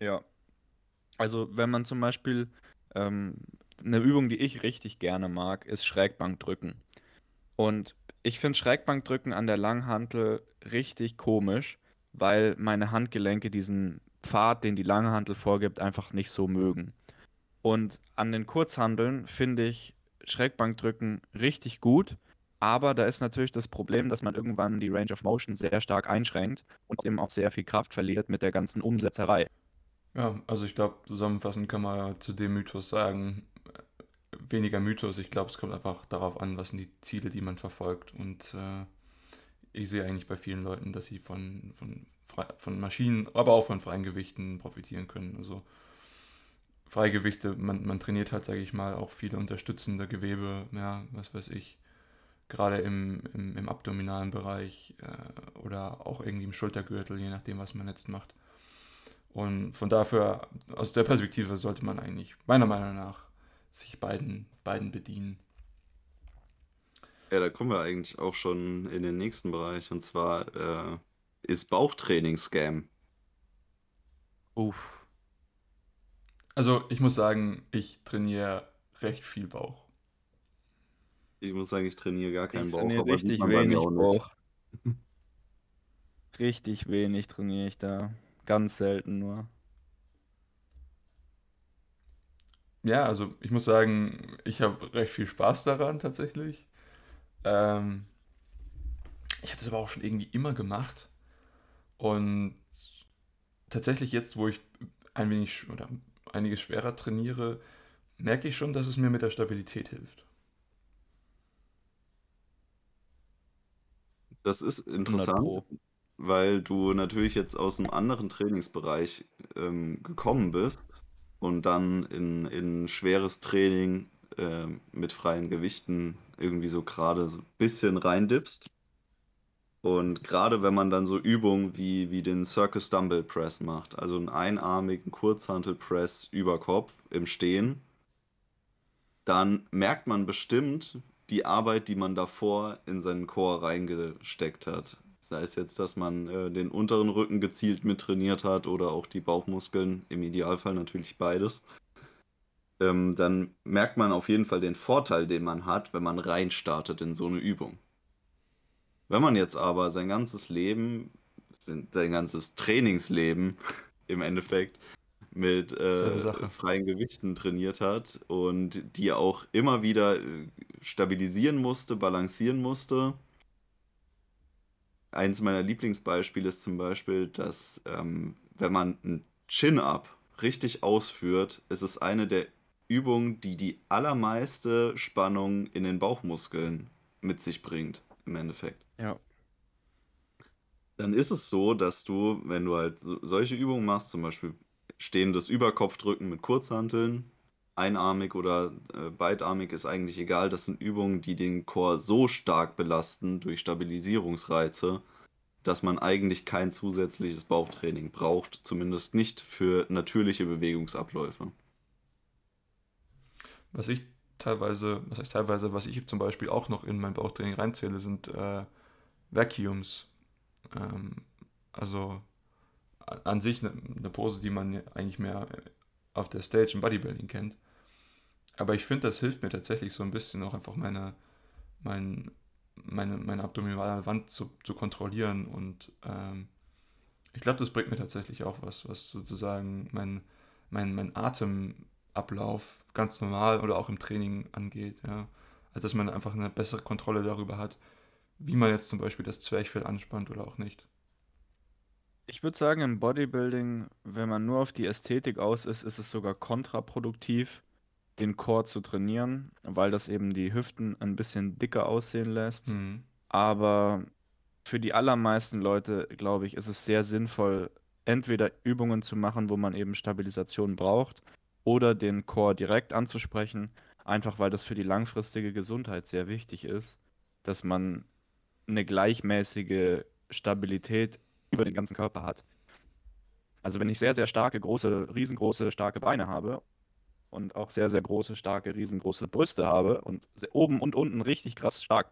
Speaker 2: Ja. Also wenn man zum Beispiel ähm, eine Übung, die ich richtig gerne mag, ist Schrägbankdrücken. Und ich finde Schrägbankdrücken an der Langhantel richtig komisch, weil meine Handgelenke diesen Pfad, den die Langhantel vorgibt, einfach nicht so mögen. Und an den Kurzhandeln finde ich Schrägbankdrücken richtig gut, aber da ist natürlich das Problem, dass man irgendwann die Range of Motion sehr stark einschränkt und eben auch sehr viel Kraft verliert mit der ganzen Umsetzerei.
Speaker 1: Ja, also ich glaube, zusammenfassend kann man zu dem Mythos sagen, weniger Mythos, ich glaube, es kommt einfach darauf an, was sind die Ziele, die man verfolgt. Und äh, ich sehe eigentlich bei vielen Leuten, dass sie von, von, von Maschinen, aber auch von freien Gewichten profitieren können. Also Freigewichte, man, man trainiert halt, sage ich mal, auch viele unterstützende Gewebe, ja, was weiß ich, gerade im, im, im abdominalen Bereich äh, oder auch irgendwie im Schultergürtel, je nachdem, was man jetzt macht. Und von dafür, aus der Perspektive sollte man eigentlich, meiner Meinung nach, sich beiden, beiden bedienen.
Speaker 3: Ja, da kommen wir eigentlich auch schon in den nächsten Bereich. Und zwar äh, ist Bauchtraining Scam.
Speaker 1: Uff. Also ich muss sagen, ich trainiere recht viel Bauch.
Speaker 3: Ich muss sagen, ich trainiere gar keinen
Speaker 2: Ich
Speaker 3: Bauch,
Speaker 2: trainiere
Speaker 3: aber
Speaker 2: richtig wenig Bauch. Richtig wenig trainiere ich da. Ganz selten nur.
Speaker 1: Ja, also ich muss sagen, ich habe recht viel Spaß daran tatsächlich. Ähm, ich hatte es aber auch schon irgendwie immer gemacht. Und tatsächlich jetzt, wo ich ein wenig oder einiges schwerer trainiere, merke ich schon, dass es mir mit der Stabilität hilft.
Speaker 3: Das ist interessant, weil du natürlich jetzt aus einem anderen Trainingsbereich ähm, gekommen bist und dann in, in schweres Training äh, mit freien Gewichten irgendwie so gerade so ein bisschen reindippst. Und gerade wenn man dann so Übungen wie, wie den Circus Dumbbell Press macht, also einen einarmigen Kurzhantel-Press über Kopf im Stehen, dann merkt man bestimmt die Arbeit, die man davor in seinen Chor reingesteckt hat. Sei es jetzt, dass man äh, den unteren Rücken gezielt mit trainiert hat oder auch die Bauchmuskeln, im Idealfall natürlich beides. Ähm, dann merkt man auf jeden Fall den Vorteil, den man hat, wenn man reinstartet in so eine Übung. Wenn man jetzt aber sein ganzes Leben, sein ganzes Trainingsleben im Endeffekt mit äh, freien Gewichten trainiert hat und die auch immer wieder äh, stabilisieren musste, balancieren musste. Eins meiner Lieblingsbeispiele ist zum Beispiel, dass ähm, wenn man ein Chin-Up richtig ausführt, ist es eine der Übungen, die die allermeiste Spannung in den Bauchmuskeln mit sich bringt, im Endeffekt.
Speaker 2: Ja.
Speaker 3: Dann ist es so, dass du, wenn du halt solche Übungen machst, zum Beispiel stehendes Überkopfdrücken mit Kurzhanteln, einarmig oder äh, beidarmig ist eigentlich egal. Das sind Übungen, die den Chor so stark belasten durch Stabilisierungsreize, dass man eigentlich kein zusätzliches Bauchtraining braucht, zumindest nicht für natürliche Bewegungsabläufe.
Speaker 1: Was ich teilweise, was heißt teilweise, was ich zum Beispiel auch noch in mein Bauchtraining reinzähle, sind äh, Vacuums. Ähm, also an sich eine, eine, Pose, die man eigentlich mehr auf der Stage im Bodybuilding kennt. Aber ich finde, das hilft mir tatsächlich so ein bisschen auch einfach meine, mein, meine, meine abdominale Wand zu, zu kontrollieren und ähm, ich glaube, das bringt mir tatsächlich auch was, was sozusagen mein, mein, mein Atemablauf ganz normal oder auch im Training angeht. Ja. Also, dass man einfach eine bessere Kontrolle darüber hat, wie man jetzt zum Beispiel das Zwerchfell anspannt oder auch nicht.
Speaker 2: Ich würde sagen, im Bodybuilding, wenn man nur auf die Ästhetik aus ist, ist es sogar kontraproduktiv, den Core zu trainieren, weil das eben die Hüften ein bisschen dicker aussehen lässt. Mhm. Aber für die allermeisten Leute, glaube ich, ist es sehr sinnvoll, entweder Übungen zu machen, wo man eben Stabilisation braucht, oder den Core direkt anzusprechen, einfach weil das für die langfristige Gesundheit sehr wichtig ist, dass man eine gleichmäßige Stabilität über den ganzen Körper hat. Also wenn ich sehr, sehr starke, große, riesengroße, starke Beine habe und auch sehr, sehr große, starke, riesengroße Brüste habe und oben und unten richtig krass stark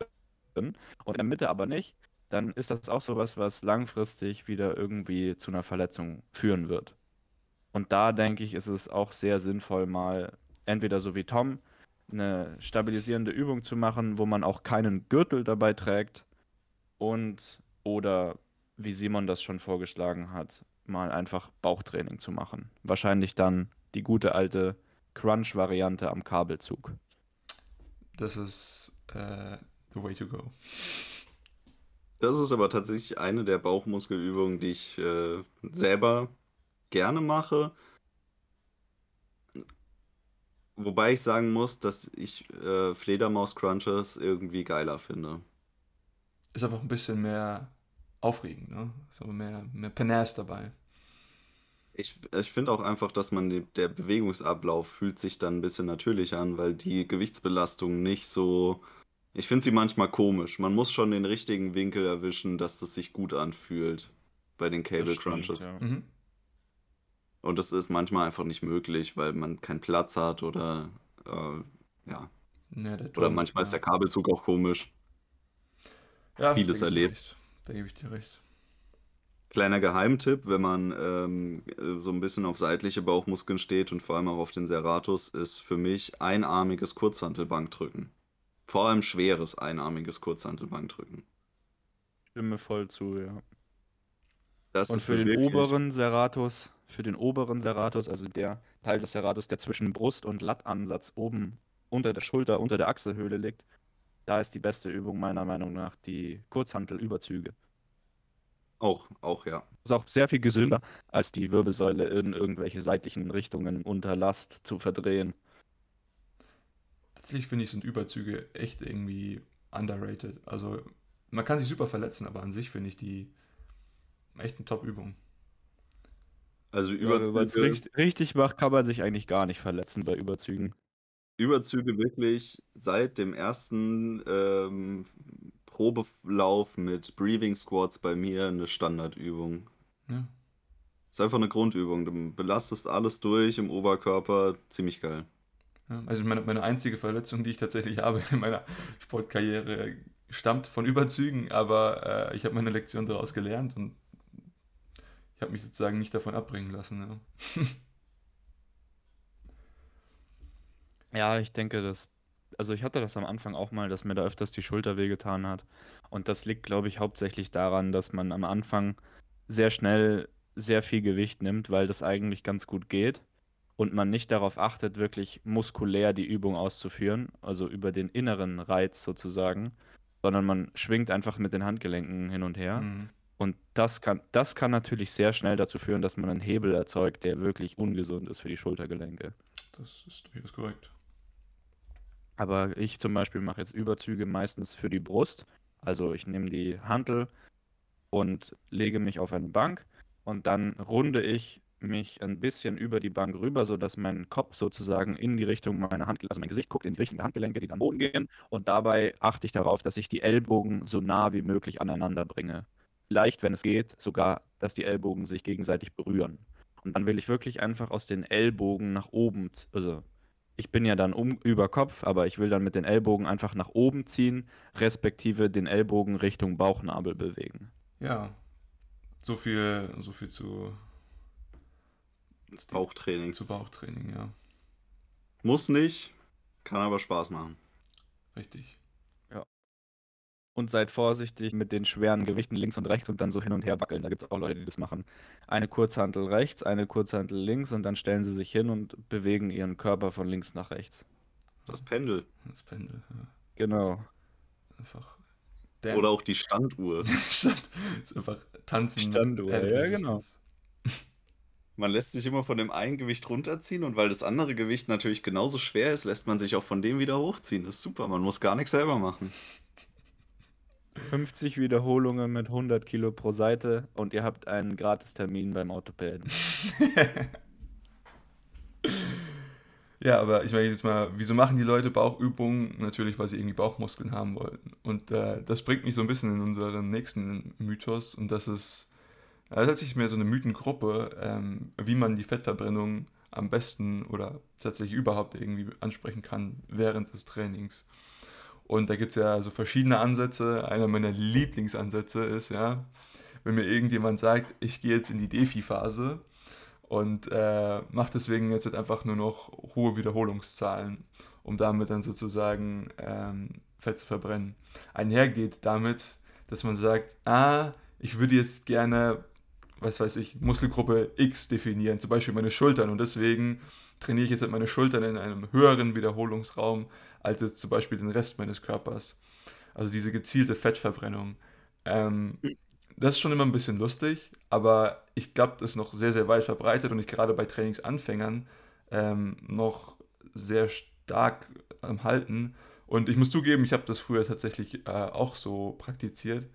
Speaker 2: bin und in der Mitte aber nicht, dann ist das auch sowas, was langfristig wieder irgendwie zu einer Verletzung führen wird. Und da denke ich, ist es auch sehr sinnvoll, mal entweder so wie Tom eine stabilisierende Übung zu machen, wo man auch keinen Gürtel dabei trägt und oder wie Simon das schon vorgeschlagen hat, mal einfach Bauchtraining zu machen. Wahrscheinlich dann die gute alte Crunch-Variante am Kabelzug.
Speaker 1: Das ist äh, the way to go.
Speaker 3: Das ist aber tatsächlich eine der Bauchmuskelübungen, die ich äh, selber gerne mache. Wobei ich sagen muss, dass ich äh, Fledermaus-Crunches irgendwie geiler finde.
Speaker 1: Ist einfach ein bisschen mehr aufregend, ne? Ist aber mehr, mehr Panace dabei.
Speaker 3: Ich, ich finde auch einfach, dass man die, der Bewegungsablauf fühlt sich dann ein bisschen natürlicher an, weil die Gewichtsbelastung nicht so. Ich finde sie manchmal komisch. Man muss schon den richtigen Winkel erwischen, dass das sich gut anfühlt bei den Cable
Speaker 2: stimmt,
Speaker 3: Crunches.
Speaker 2: ja.
Speaker 1: Mhm.
Speaker 3: Und das ist manchmal einfach nicht möglich, weil man keinen Platz hat oder äh, ja.
Speaker 1: Ja, der
Speaker 3: Oder manchmal ist
Speaker 1: ja.
Speaker 3: der Kabelzug auch komisch.
Speaker 1: ja,
Speaker 3: vieles
Speaker 1: da gebe ich dir
Speaker 3: erlebt.
Speaker 1: recht. Da gebe ich dir recht.
Speaker 3: Kleiner Geheimtipp, wenn man ähm, äh, so ein bisschen auf seitliche Bauchmuskeln steht und vor allem auch auf den Serratus, ist für mich einarmiges Kurzhantelbankdrücken. Vor allem schweres einarmiges Kurzhantelbankdrücken.
Speaker 2: Stimme voll zu, ja.
Speaker 3: Das
Speaker 2: Und
Speaker 3: ist
Speaker 2: für den oberen Serratus, für den oberen Serratus, also der Teil des Serratus, der zwischen Brust und Lattansatz oben unter der Schulter, unter der Achselhöhle liegt, da ist die beste Übung meiner Meinung nach die Kurzhantelüberzüge.
Speaker 3: Auch, auch ja.
Speaker 2: Ist auch sehr viel gesünder, als die Wirbelsäule in irgendwelche seitlichen Richtungen unter Last zu verdrehen.
Speaker 1: Tatsächlich finde ich, sind Überzüge echt irgendwie underrated. Also, man kann sich super verletzen, aber an sich finde ich die echt eine Top-Übung.
Speaker 3: Also
Speaker 2: Ja, wenn man es
Speaker 3: Überzüge,
Speaker 2: richtig, richtig macht, kann man sich eigentlich gar nicht verletzen bei Überzügen.
Speaker 3: Überzüge wirklich seit dem ersten ähm, Probelauf mit Breathing Squats bei mir eine Standardübung.
Speaker 1: Ja.
Speaker 3: Ist einfach eine Grundübung. Du belastest alles durch im Oberkörper. Ziemlich geil.
Speaker 1: Ja, also meine, meine einzige Verletzung, die ich tatsächlich habe in meiner Sportkarriere, stammt von Überzügen, aber äh, ich habe meine Lektion daraus gelernt und ich habe mich sozusagen nicht davon abbringen lassen. Ja.
Speaker 2: Ja, ich denke, dass, also ich hatte das am Anfang auch mal, dass mir da öfters die Schulter wehgetan hat. Und das liegt, glaube ich, hauptsächlich daran, dass man am Anfang sehr schnell sehr viel Gewicht nimmt, weil das eigentlich ganz gut geht und man nicht darauf achtet, wirklich muskulär die Übung auszuführen, also über den inneren Reiz sozusagen, sondern man schwingt einfach mit den Handgelenken hin und her.
Speaker 1: Mhm.
Speaker 2: Und das kann, das kann natürlich sehr schnell dazu führen, dass man einen Hebel erzeugt, der wirklich ungesund ist für die Schultergelenke.
Speaker 1: Das ist durchaus korrekt.
Speaker 2: Aber ich zum Beispiel mache jetzt Überzüge meistens für die Brust. Also ich nehme die Hantel und lege mich auf eine Bank und dann runde ich mich ein bisschen über die Bank rüber, sodass mein Kopf sozusagen in die Richtung meiner Hand, also mein Gesicht guckt in die Richtung der Handgelenke, die am Boden gehen. Und dabei achte ich darauf, dass ich die Ellbogen so nah wie möglich aneinander bringe. Vielleicht, wenn es geht, sogar, dass die Ellbogen sich gegenseitig berühren. Und dann will ich wirklich einfach aus den Ellbogen nach oben, also ich bin ja dann um, über Kopf, aber ich will dann mit den Ellbogen einfach nach oben ziehen, respektive den Ellbogen Richtung Bauchnabel bewegen.
Speaker 1: Ja, so viel, so viel zu,
Speaker 3: Bauchtraining.
Speaker 1: zu Bauchtraining, ja.
Speaker 3: Muss nicht, kann aber Spaß machen.
Speaker 1: Richtig.
Speaker 2: Und seid vorsichtig mit den schweren Gewichten links und rechts und dann so hin und her wackeln. Da gibt es auch Leute, die das machen. Eine Kurzhantel rechts, eine Kurzhantel links und dann stellen sie sich hin und bewegen ihren Körper von links nach rechts.
Speaker 3: Das Pendel.
Speaker 1: Das Pendel, ja.
Speaker 2: Genau.
Speaker 1: Einfach.
Speaker 3: Oder auch die Standuhr.
Speaker 1: Stand, ist einfach tanzen. mit
Speaker 2: Standuhr, ja,
Speaker 1: Resistance.
Speaker 3: Man lässt sich immer von dem einen Gewicht runterziehen und weil das andere Gewicht natürlich genauso schwer ist, lässt man sich auch von dem wieder hochziehen. Das ist super, man muss gar nichts selber machen.
Speaker 2: 50 Wiederholungen mit 100 Kilo pro Seite und ihr habt einen Gratistermin beim Orthopäden.
Speaker 1: Ja, aber ich meine jetzt mal, wieso machen die Leute Bauchübungen? Natürlich, weil sie irgendwie Bauchmuskeln haben wollten. Und äh, das bringt mich so ein bisschen in unseren nächsten Mythos. Und das ist, das ist tatsächlich mehr so eine Mythengruppe, ähm, wie man die Fettverbrennung am besten oder tatsächlich überhaupt irgendwie ansprechen kann während des Trainings. Und da gibt es ja so verschiedene Ansätze. Einer meiner Lieblingsansätze ist, ja, wenn mir irgendjemand sagt, ich gehe jetzt in die Defi-Phase und äh, mache deswegen jetzt halt einfach nur noch hohe Wiederholungszahlen. um damit dann sozusagen ähm, Fett zu verbrennen. Einhergeht damit, dass man sagt, ah, ich würde jetzt gerne, was weiß ich, Muskelgruppe X definieren, zum Beispiel meine Schultern und deswegen trainiere ich jetzt halt meine Schultern in einem höheren Wiederholungsraum als jetzt zum Beispiel den Rest meines Körpers. Also diese gezielte Fettverbrennung. Ähm, das ist schon immer ein bisschen lustig, aber ich glaube, das ist noch sehr, sehr weit verbreitet und ich gerade bei Trainingsanfängern ähm, noch sehr stark am Halten. Und ich muss zugeben, ich habe das früher tatsächlich äh, auch so praktiziert.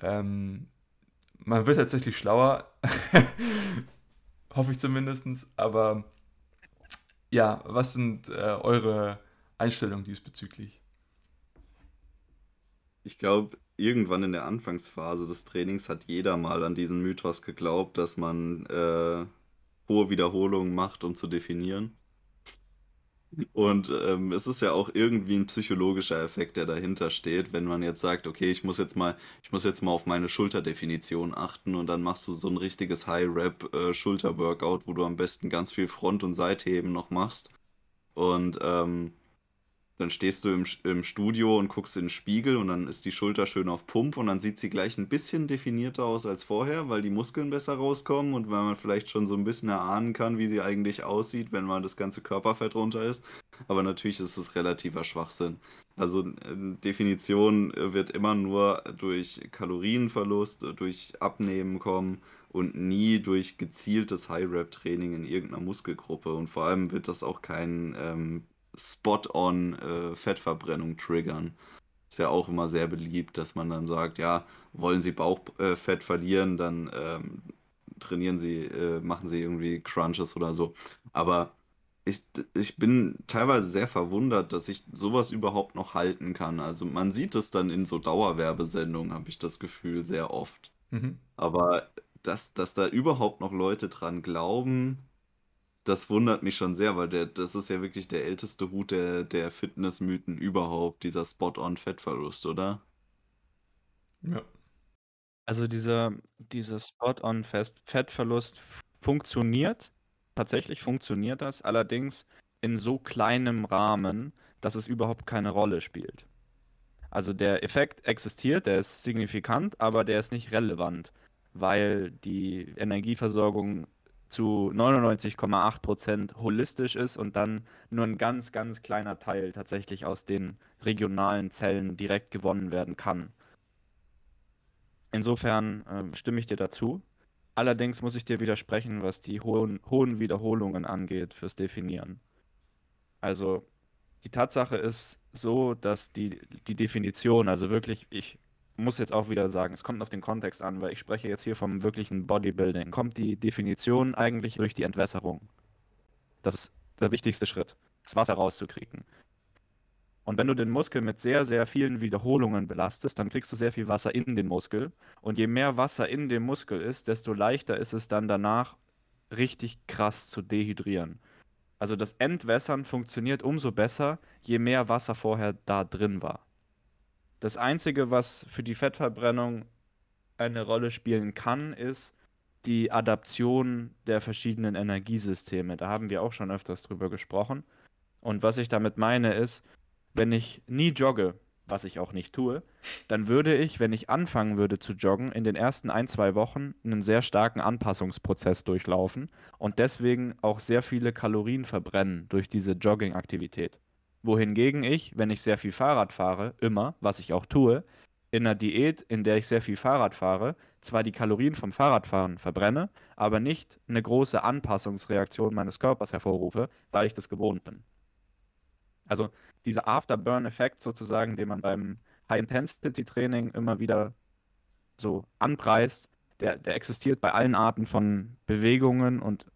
Speaker 1: Ähm, man wird tatsächlich schlauer, hoffe ich zumindest. Aber ja, was sind äh, eure Einstellungen diesbezüglich?
Speaker 3: Ich glaube, irgendwann in der Anfangsphase des Trainings hat jeder mal an diesen Mythos geglaubt, dass man äh, hohe Wiederholungen macht, um zu definieren. Und ähm, es ist ja auch irgendwie ein psychologischer Effekt, der dahinter steht, wenn man jetzt sagt, okay, ich muss jetzt mal, ich muss jetzt mal auf meine Schulterdefinition achten und dann machst du so ein richtiges High-Rap-Schulter-Workout, äh, wo du am besten ganz viel Front- und Seitheben noch machst. Und ähm, dann stehst du im, im Studio und guckst in den Spiegel und dann ist die Schulter schön auf Pump und dann sieht sie gleich ein bisschen definierter aus als vorher, weil die Muskeln besser rauskommen und weil man vielleicht schon so ein bisschen erahnen kann, wie sie eigentlich aussieht, wenn mal das ganze Körperfett runter ist. Aber natürlich ist es relativer Schwachsinn. Also äh, Definition wird immer nur durch Kalorienverlust, durch Abnehmen kommen und nie durch gezieltes High-Rep-Training in irgendeiner Muskelgruppe. Und vor allem wird das auch kein ähm, spot-on äh, Fettverbrennung triggern. Ist ja auch immer sehr beliebt, dass man dann sagt, ja, wollen Sie Bauchfett äh, verlieren, dann ähm, trainieren Sie, äh, machen Sie irgendwie Crunches oder so. Aber ich, ich bin teilweise sehr verwundert, dass ich sowas überhaupt noch halten kann. Also man sieht es dann in so Dauerwerbesendungen, habe ich das Gefühl, sehr oft. Mhm. Aber dass, dass da überhaupt noch Leute dran glauben, das wundert mich schon sehr, weil der, das ist ja wirklich der älteste Hut der, der Fitnessmythen überhaupt, dieser Spot-on-Fettverlust, oder?
Speaker 2: Ja. Also dieser, dieser Spot-on-Fettverlust funktioniert, tatsächlich funktioniert das, allerdings in so kleinem Rahmen, dass es überhaupt keine Rolle spielt. Also der Effekt existiert, der ist signifikant, aber der ist nicht relevant, weil die Energieversorgung zu 99,8% holistisch ist und dann nur ein ganz, ganz kleiner Teil tatsächlich aus den regionalen Zellen direkt gewonnen werden kann. Insofern äh, stimme ich dir dazu. Allerdings muss ich dir widersprechen, was die hohen, hohen Wiederholungen angeht fürs Definieren. Also die Tatsache ist so, dass die, die Definition, also wirklich, ich muss jetzt auch wieder sagen, es kommt auf den Kontext an, weil ich spreche jetzt hier vom wirklichen Bodybuilding. Kommt die Definition eigentlich durch die Entwässerung? Das ist der wichtigste Schritt, das Wasser rauszukriegen. Und wenn du den Muskel mit sehr, sehr vielen Wiederholungen belastest, dann kriegst du sehr viel Wasser in den Muskel. Und je mehr Wasser in dem Muskel ist, desto leichter ist es dann danach richtig krass zu dehydrieren. Also das Entwässern funktioniert umso besser, je mehr Wasser vorher da drin war. Das Einzige, was für die Fettverbrennung eine Rolle spielen kann, ist die Adaption der verschiedenen Energiesysteme. Da haben wir auch schon öfters drüber gesprochen. Und was ich damit meine ist, wenn ich nie jogge, was ich auch nicht tue, dann würde ich, wenn ich anfangen würde zu joggen, in den ersten ein, zwei Wochen einen sehr starken Anpassungsprozess durchlaufen und deswegen auch sehr viele Kalorien verbrennen durch diese Jogging-Aktivität wohingegen ich, wenn ich sehr viel Fahrrad fahre, immer, was ich auch tue, in einer Diät, in der ich sehr viel Fahrrad fahre, zwar die Kalorien vom Fahrradfahren verbrenne, aber nicht eine große Anpassungsreaktion meines Körpers hervorrufe, weil ich das gewohnt bin. Also dieser Afterburn-Effekt sozusagen, den man beim High-Intensity-Training immer wieder so anpreist, der, der existiert bei allen Arten von Bewegungen und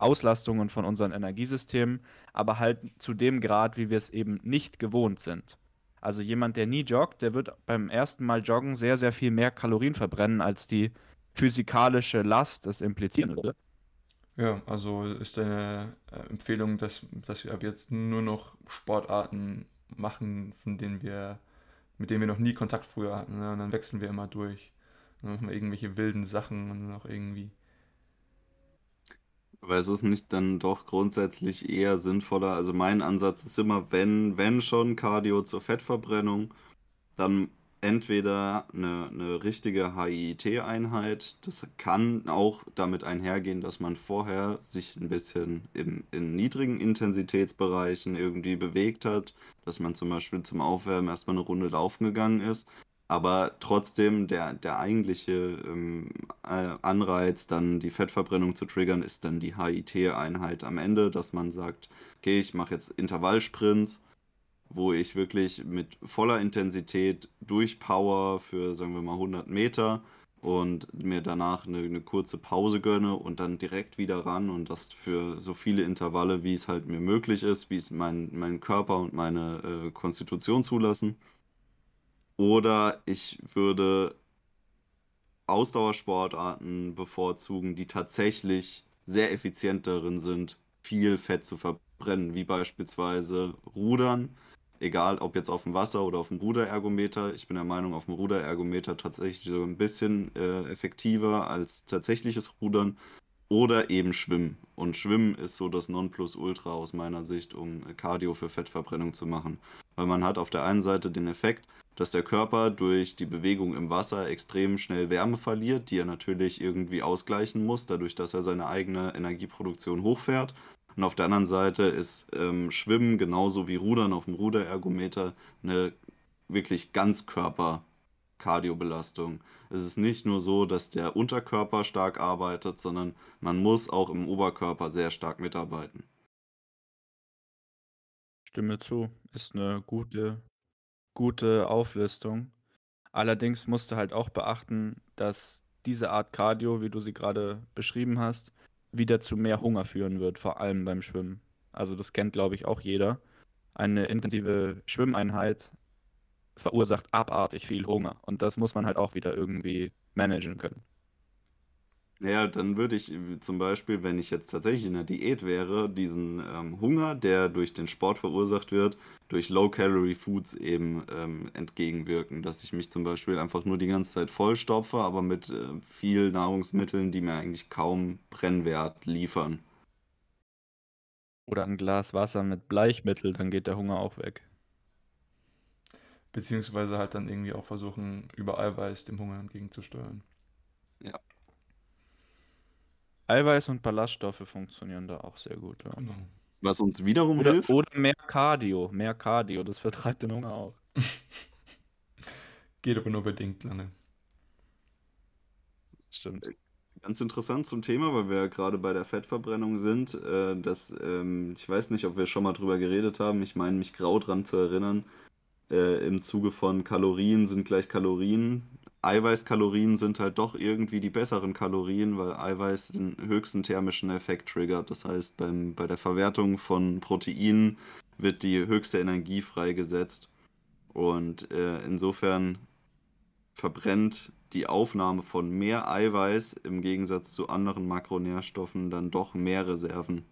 Speaker 2: Auslastungen von unseren Energiesystemen, aber halt zu dem Grad, wie wir es eben nicht gewohnt sind. Also jemand, der nie joggt, der wird beim ersten Mal joggen sehr, sehr viel mehr Kalorien verbrennen, als die physikalische Last es implizieren würde.
Speaker 1: Ja, also ist deine äh, Empfehlung, dass, dass wir ab jetzt nur noch Sportarten machen, von denen wir, mit denen wir noch nie Kontakt früher hatten. Ne? Und dann wechseln wir immer durch. dann machen wir irgendwelche wilden Sachen und dann auch irgendwie
Speaker 3: Aber es ist nicht dann doch grundsätzlich eher sinnvoller. Also mein Ansatz ist immer, wenn, wenn schon Cardio zur Fettverbrennung, dann entweder eine, eine richtige HIIT-Einheit. Das kann auch damit einhergehen, dass man vorher sich ein bisschen im, in niedrigen Intensitätsbereichen irgendwie bewegt hat, dass man zum Beispiel zum Aufwärmen erstmal eine Runde laufen gegangen ist. Aber trotzdem, der, der eigentliche ähm, äh, Anreiz, dann die Fettverbrennung zu triggern, ist dann die HIT-Einheit am Ende, dass man sagt, okay, ich mache jetzt Intervallsprints wo ich wirklich mit voller Intensität durchpower für, sagen wir mal, 100 Meter und mir danach eine, eine, kurze Pause gönne und dann direkt wieder ran und das für so viele Intervalle, wie es halt mir möglich ist, wie es mein, mein Körper und meine äh, Konstitution zulassen. Oder ich würde Ausdauersportarten bevorzugen, die tatsächlich sehr effizient darin sind, viel Fett zu verbrennen, wie beispielsweise Rudern egal ob jetzt auf dem Wasser oder auf dem Ruderergometer. Ich bin der Meinung, auf dem Ruderergometer tatsächlich so ein bisschen äh, effektiver als tatsächliches Rudern oder eben Schwimmen. Und Schwimmen ist so das Nonplusultra aus meiner Sicht, um Cardio für Fettverbrennung zu machen. Weil man hat auf der einen Seite den Effekt, dass der Körper durch die Bewegung im Wasser extrem schnell Wärme verliert, die er natürlich irgendwie ausgleichen muss, dadurch, dass er seine eigene Energieproduktion hochfährt. Und auf der anderen Seite ist ähm, Schwimmen genauso wie Rudern auf dem Ruderergometer eine wirklich Ganzkörper-Kardiobelastung. Es ist nicht nur so, dass der Unterkörper stark arbeitet, sondern man muss auch im Oberkörper sehr stark mitarbeiten.
Speaker 2: Stimme zu, ist eine gute, gute Auflistung. Allerdings musst du halt auch beachten, dass diese Art Cardio, wie du sie gerade beschrieben hast, wieder zu mehr Hunger führen wird, vor allem beim Schwimmen. Also das kennt, glaube ich, auch jeder. Eine intensive Schwimmeinheit verursacht abartig viel Hunger. Und das muss man halt auch wieder irgendwie managen können.
Speaker 3: Ja, dann würde ich äh, zum Beispiel, wenn ich jetzt tatsächlich in der Diät wäre, diesen ähm, Hunger, der durch den Sport verursacht wird, durch Low-Calorie-Foods eben ähm, entgegenwirken. Dass ich mich zum Beispiel einfach nur die ganze Zeit vollstopfe, aber mit äh, viel Nahrungsmitteln, die mir eigentlich kaum Brennwert liefern.
Speaker 2: Oder ein Glas Wasser mit Bleichmittel, dann geht der Hunger auch weg.
Speaker 1: Beziehungsweise halt dann irgendwie auch versuchen, über Eiweiß dem Hunger entgegenzusteuern.
Speaker 3: Ja.
Speaker 2: Eiweiß und Ballaststoffe funktionieren da auch sehr gut. Ja.
Speaker 3: Genau. Was uns wiederum
Speaker 2: oder,
Speaker 3: hilft.
Speaker 2: Oder mehr Cardio. Mehr Cardio, das vertreibt den Hunger auch.
Speaker 1: Geht aber nur bedingt lange.
Speaker 2: Stimmt.
Speaker 3: Ganz interessant zum Thema, weil wir ja gerade bei der Fettverbrennung sind. Äh, dass, ähm, ich weiß nicht, ob wir schon mal drüber geredet haben. Ich meine, mich grau dran zu erinnern. Äh, Im Zuge von Kalorien sind gleich Kalorien. Eiweißkalorien sind halt doch irgendwie die besseren Kalorien, weil Eiweiß den höchsten thermischen Effekt triggert. Das heißt, beim, bei der Verwertung von Proteinen wird die höchste Energie freigesetzt. Und äh, insofern verbrennt die Aufnahme von mehr Eiweiß im Gegensatz zu anderen Makronährstoffen dann doch mehr Reserven.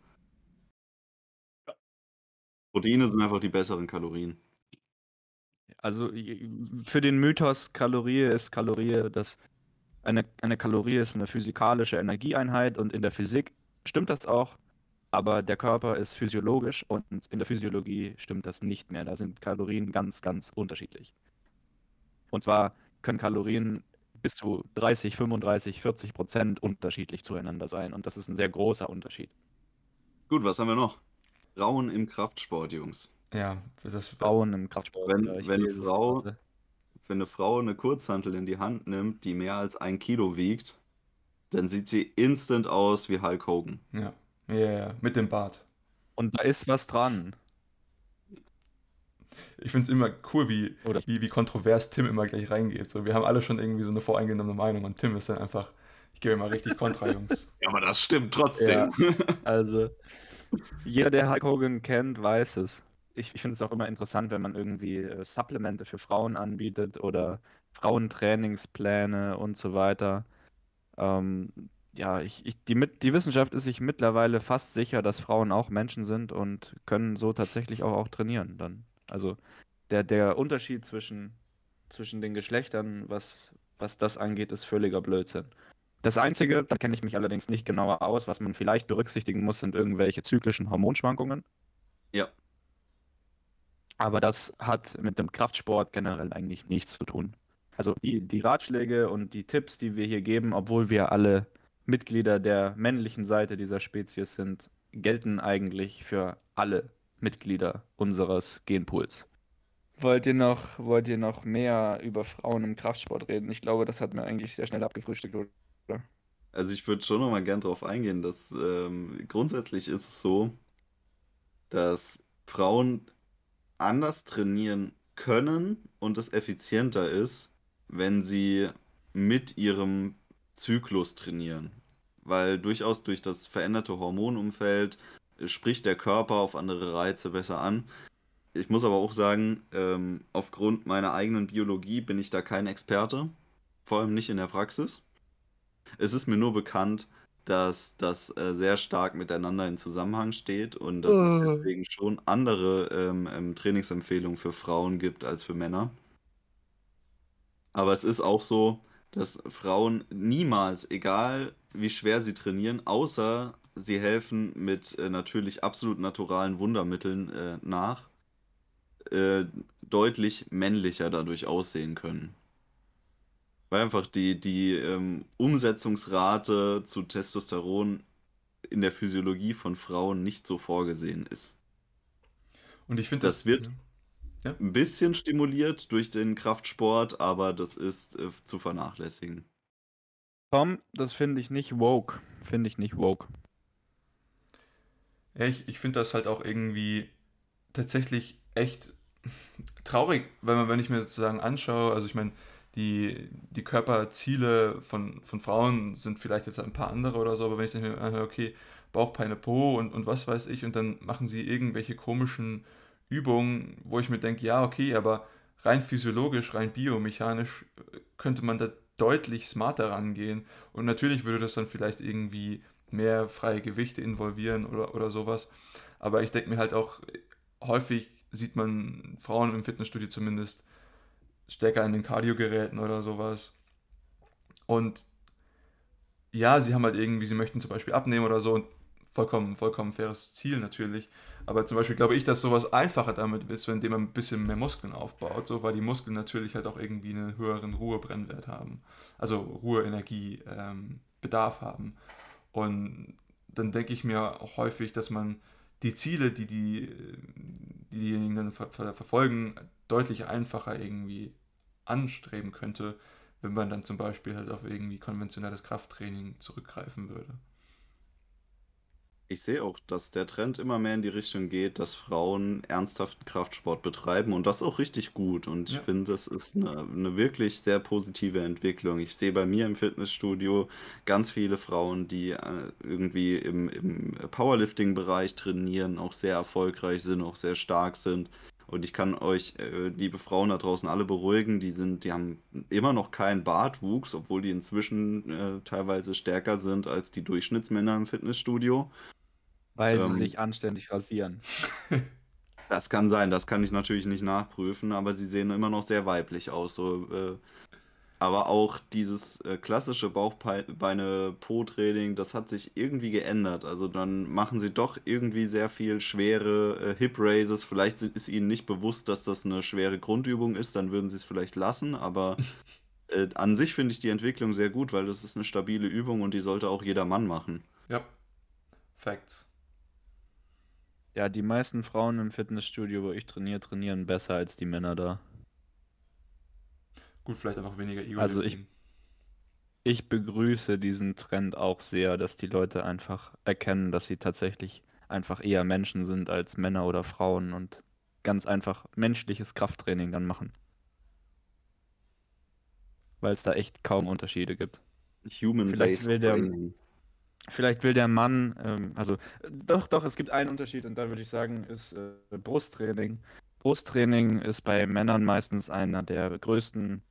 Speaker 3: Proteine sind einfach die besseren Kalorien.
Speaker 2: Also für den Mythos Kalorie ist Kalorie, das eine, eine Kalorie ist eine physikalische Energieeinheit und in der Physik stimmt das auch, aber der Körper ist physiologisch und in der Physiologie stimmt das nicht mehr. Da sind Kalorien ganz, ganz unterschiedlich. Und zwar können Kalorien bis zu 30, 35, 40 Prozent unterschiedlich zueinander sein und das ist ein sehr großer Unterschied.
Speaker 3: Gut, was haben wir noch? Frauen im Kraftsport, Jungs.
Speaker 1: Ja, das
Speaker 2: Frauen im Kraftsport.
Speaker 3: Wenn, wenn, eine Frau, wenn eine Frau eine Kurzhantel in die Hand nimmt, die mehr als ein Kilo wiegt, dann sieht sie instant aus wie Hulk Hogan.
Speaker 1: Ja, ja, ja. mit dem Bart.
Speaker 2: Und da ist was dran.
Speaker 1: Ich finde es immer cool, wie, wie, wie kontrovers Tim immer gleich reingeht. So, wir haben alle schon irgendwie so eine voreingenommene Meinung und Tim ist dann einfach, ich gebe immer richtig Kontra, Jungs.
Speaker 3: ja, aber das stimmt trotzdem.
Speaker 2: Ja, also, jeder, der Hulk Hogan kennt, weiß es ich, ich finde es auch immer interessant, wenn man irgendwie äh, Supplemente für Frauen anbietet oder Frauentrainingspläne und so weiter. Ähm, ja, ich, ich, die, die Wissenschaft ist sich mittlerweile fast sicher, dass Frauen auch Menschen sind und können so tatsächlich auch, auch trainieren dann. Also der, der Unterschied zwischen, zwischen den Geschlechtern, was, was das angeht, ist völliger Blödsinn. Das Einzige, da kenne ich mich allerdings nicht genauer aus, was man vielleicht berücksichtigen muss, sind irgendwelche zyklischen Hormonschwankungen.
Speaker 3: Ja.
Speaker 2: Aber das hat mit dem Kraftsport generell eigentlich nichts zu tun. Also die, die Ratschläge und die Tipps, die wir hier geben, obwohl wir alle Mitglieder der männlichen Seite dieser Spezies sind, gelten eigentlich für alle Mitglieder unseres Genpools. Wollt ihr noch, wollt ihr noch mehr über Frauen im Kraftsport reden? Ich glaube, das hat mir eigentlich sehr schnell abgefrühstückt, oder?
Speaker 3: Also ich würde schon noch mal gern darauf eingehen, dass ähm, grundsätzlich ist es so, dass Frauen anders trainieren können und es effizienter ist, wenn sie mit ihrem Zyklus trainieren. Weil durchaus durch das veränderte Hormonumfeld spricht der Körper auf andere Reize besser an. Ich muss aber auch sagen, ähm, aufgrund meiner eigenen Biologie bin ich da kein Experte, vor allem nicht in der Praxis. Es ist mir nur bekannt, dass das äh, sehr stark miteinander in Zusammenhang steht und dass es
Speaker 2: Oh.
Speaker 3: deswegen schon andere ähm, ähm, Trainingsempfehlungen für Frauen gibt als für Männer. Aber es ist auch so, dass Frauen niemals, egal wie schwer sie trainieren, außer sie helfen mit äh, natürlich absolut naturalen Wundermitteln äh, nach, äh, deutlich männlicher dadurch aussehen können. Weil einfach die, die ähm, Umsetzungsrate zu Testosteron in der Physiologie von Frauen nicht so vorgesehen ist.
Speaker 1: Und ich finde,
Speaker 3: Das wird
Speaker 1: Ja.
Speaker 3: ein bisschen stimuliert durch den Kraftsport, aber das ist äh, zu vernachlässigen.
Speaker 2: Tom, das finde ich nicht woke. Finde ich nicht woke.
Speaker 1: Ja, ich, ich finde das halt auch irgendwie tatsächlich echt traurig, wenn man, wenn ich mir sozusagen anschaue, also ich meine, die, die Körperziele von, von Frauen sind vielleicht jetzt ein paar andere oder so, aber wenn ich dann mir anhöre, okay, Bauchpeine Po und, und was weiß ich, und dann machen sie irgendwelche komischen Übungen, wo ich mir denke, ja, okay, aber rein physiologisch, rein biomechanisch äh, könnte man da deutlich smarter rangehen. Und natürlich würde das dann vielleicht irgendwie mehr freie Gewichte involvieren oder, oder sowas. Aber ich denke mir halt auch, häufig sieht man Frauen im Fitnessstudio zumindest stärker in den Kardiogeräten oder sowas. Und ja, sie haben halt irgendwie, sie möchten zum Beispiel abnehmen oder so und vollkommen, vollkommen faires Ziel natürlich. Aber zum Beispiel glaube ich, dass sowas einfacher damit ist, indem man ein bisschen mehr Muskeln aufbaut, so weil die Muskeln natürlich halt auch irgendwie einen höheren Ruhebrennwert haben. Also Ruheenergie, ähm, haben. Und dann denke ich mir auch häufig, dass man die Ziele, die, die, die diejenigen dann ver ver verfolgen, deutlich einfacher irgendwie anstreben könnte, wenn man dann zum Beispiel halt auf irgendwie konventionelles Krafttraining zurückgreifen würde.
Speaker 3: Ich sehe auch, dass der Trend immer mehr in die Richtung geht, dass Frauen ernsthaften Kraftsport betreiben und das auch richtig gut. Und ich
Speaker 1: Ja.
Speaker 3: finde, das ist eine, eine wirklich sehr positive Entwicklung. Ich sehe bei mir im Fitnessstudio ganz viele Frauen, die äh, irgendwie im, im Powerlifting-Bereich trainieren, auch sehr erfolgreich sind, auch sehr stark sind. Und ich kann euch, äh, liebe Frauen da draußen, alle beruhigen, die sind, die haben immer noch keinen Bartwuchs, obwohl die inzwischen äh, teilweise stärker sind als die Durchschnittsmänner im Fitnessstudio.
Speaker 2: Weil
Speaker 3: Ähm.
Speaker 2: sie sich anständig rasieren.
Speaker 3: Das kann sein, das kann ich natürlich nicht nachprüfen, aber sie sehen immer noch sehr weiblich aus. So, äh, aber auch dieses äh, klassische Bauchbeine-Po-Training, das hat sich irgendwie geändert. Also dann machen sie doch irgendwie sehr viel schwere äh, Hip-Raises. Vielleicht sind- ist ihnen nicht bewusst, dass das eine schwere Grundübung ist, dann würden sie es vielleicht lassen, aber äh, an sich finde ich die Entwicklung sehr gut, weil das ist eine stabile Übung und die sollte auch jeder Mann machen.
Speaker 1: Ja, Facts.
Speaker 2: Ja, die meisten Frauen im Fitnessstudio, wo ich trainiere, trainieren besser als die Männer da.
Speaker 1: Gut, vielleicht einfach weniger ego
Speaker 2: Also ich- Ich begrüße diesen Trend auch sehr, dass die Leute einfach erkennen, dass sie tatsächlich einfach eher Menschen sind als Männer oder Frauen und ganz einfach menschliches Krafttraining dann machen. Weil es da echt kaum Unterschiede gibt.
Speaker 3: Human-based
Speaker 2: will der-
Speaker 3: Training.
Speaker 2: Vielleicht will der Mann, ähm, also äh, doch, doch, es gibt einen Unterschied und da würde ich sagen, ist äh, Brusttraining. Brusttraining ist bei Männern meistens einer der größten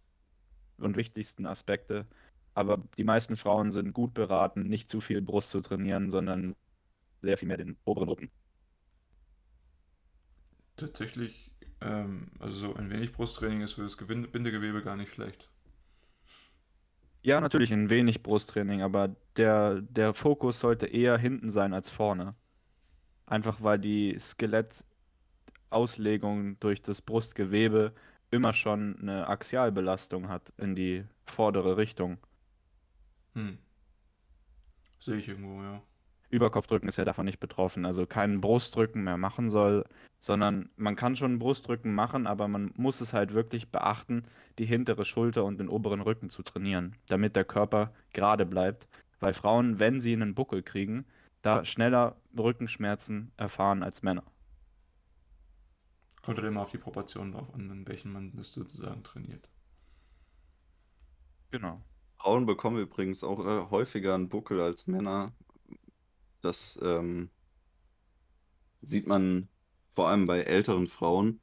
Speaker 2: und wichtigsten Aspekte. Aber die meisten Frauen sind gut beraten, nicht zu viel Brust zu trainieren, sondern sehr viel mehr den oberen Rücken.
Speaker 1: Tatsächlich, ähm, also so ein wenig Brusttraining ist für das Gewinde Bindegewebe gar nicht schlecht.
Speaker 2: Ja, natürlich ein wenig Brusttraining, aber der, der Fokus sollte eher hinten sein als vorne. Einfach weil die Skelettauslegung durch das Brustgewebe immer schon eine Axialbelastung hat in die vordere Richtung.
Speaker 1: Hm. Sehe ich irgendwo, ja.
Speaker 2: Überkopfdrücken ist ja davon nicht betroffen. Also kein Brustdrücken mehr machen soll, sondern man kann schon Brustdrücken machen, aber man muss es halt wirklich beachten, die hintere Schulter und den oberen Rücken zu trainieren, damit der Körper gerade bleibt. Weil Frauen, wenn sie einen Buckel kriegen, da schneller Rückenschmerzen erfahren als Männer.
Speaker 1: Kommt halt immer auf die Proportionen drauf an, in welchen man das sozusagen trainiert.
Speaker 2: Genau.
Speaker 3: Frauen bekommen übrigens auch äh, häufiger einen Buckel als Männer. Das ähm, sieht man vor allem bei älteren Frauen,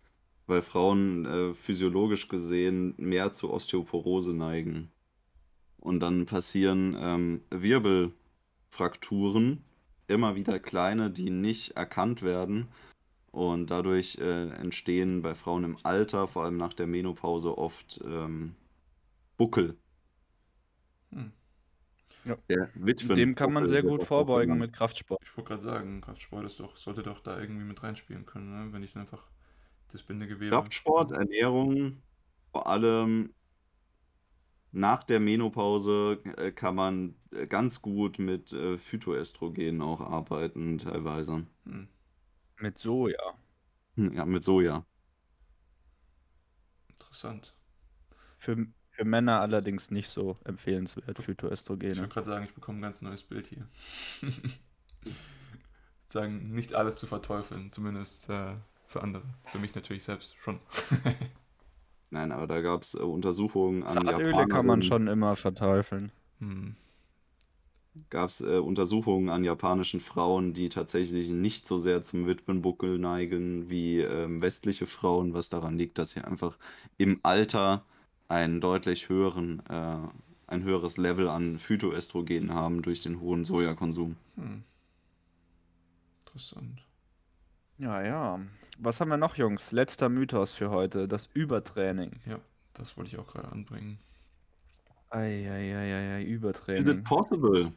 Speaker 3: weil Frauen äh, physiologisch gesehen mehr zu Osteoporose neigen. Und dann passieren ähm, Wirbelfrakturen, immer wieder kleine, die nicht erkannt werden. Und dadurch äh, entstehen bei Frauen im Alter, vor allem nach der Menopause, oft ähm, Buckel.
Speaker 1: Hm.
Speaker 2: Ja.
Speaker 3: Witwen
Speaker 2: Dem kann man sehr gut vorbeugen mit Kraftsport.
Speaker 1: Ich wollte gerade sagen, Kraftsport ist doch, sollte doch da irgendwie mit reinspielen können, ne? wenn ich einfach das Bindegewebe.
Speaker 3: Kraftsport, Ernährung, vor allem nach der Menopause äh, kann man äh, ganz gut mit äh, Phytoöstrogenen auch arbeiten, teilweise.
Speaker 1: Hm.
Speaker 2: Mit Soja.
Speaker 3: Hm, Ja, mit Soja.
Speaker 1: Interessant.
Speaker 2: Für, für Männer allerdings nicht so empfehlenswert,
Speaker 1: Ich
Speaker 2: Phytoöstrogene.
Speaker 1: wollte gerade sagen, ich bekomme ein ganz neues Bild hier. sagen, nicht alles zu verteufeln, zumindest äh, für andere. Für mich natürlich selbst schon.
Speaker 3: Nein, aber da gab es äh, Untersuchungen an
Speaker 2: Zartöle kann man schon immer verteufeln.
Speaker 1: Hm.
Speaker 3: Gab es äh, Untersuchungen an japanischen Frauen, die tatsächlich nicht so sehr zum Witwenbuckel neigen wie ähm, westliche Frauen, was daran liegt, dass sie einfach im Alter einen deutlich höheren, äh, ein höheres Level an Phytoöstrogen haben durch den hohen Sojakonsum.
Speaker 1: Hm. Interessant.
Speaker 2: Ja, ja. Was haben wir noch, Jungs? Letzter Mythos für heute, das Übertraining.
Speaker 1: Ja, das wollte ich auch gerade anbringen.
Speaker 2: Eieieiei,
Speaker 3: Is it
Speaker 2: Übertraining.
Speaker 3: possible?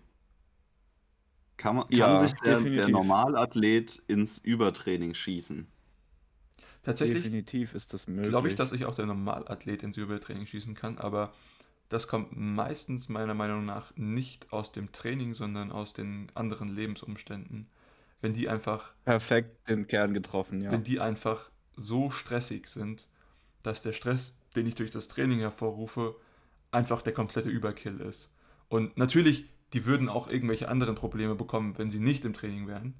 Speaker 3: Kann, man, kann
Speaker 2: Ja,
Speaker 3: sich der, der. Normalathlet ins Übertraining schießen?
Speaker 1: Tatsächlich
Speaker 2: Definitiv ist das möglich.
Speaker 1: glaube ich, dass ich auch der Normalathlet ins Übertraining schießen kann, aber das kommt meistens meiner Meinung nach nicht aus dem Training, sondern aus den anderen Lebensumständen. Wenn die einfach,
Speaker 2: Perfekt den Kern getroffen, ja.
Speaker 1: wenn die einfach so stressig sind, dass der Stress, den ich durch das Training hervorrufe, einfach der komplette Überkill ist. Und natürlich, die würden auch irgendwelche anderen Probleme bekommen, wenn sie nicht im Training wären.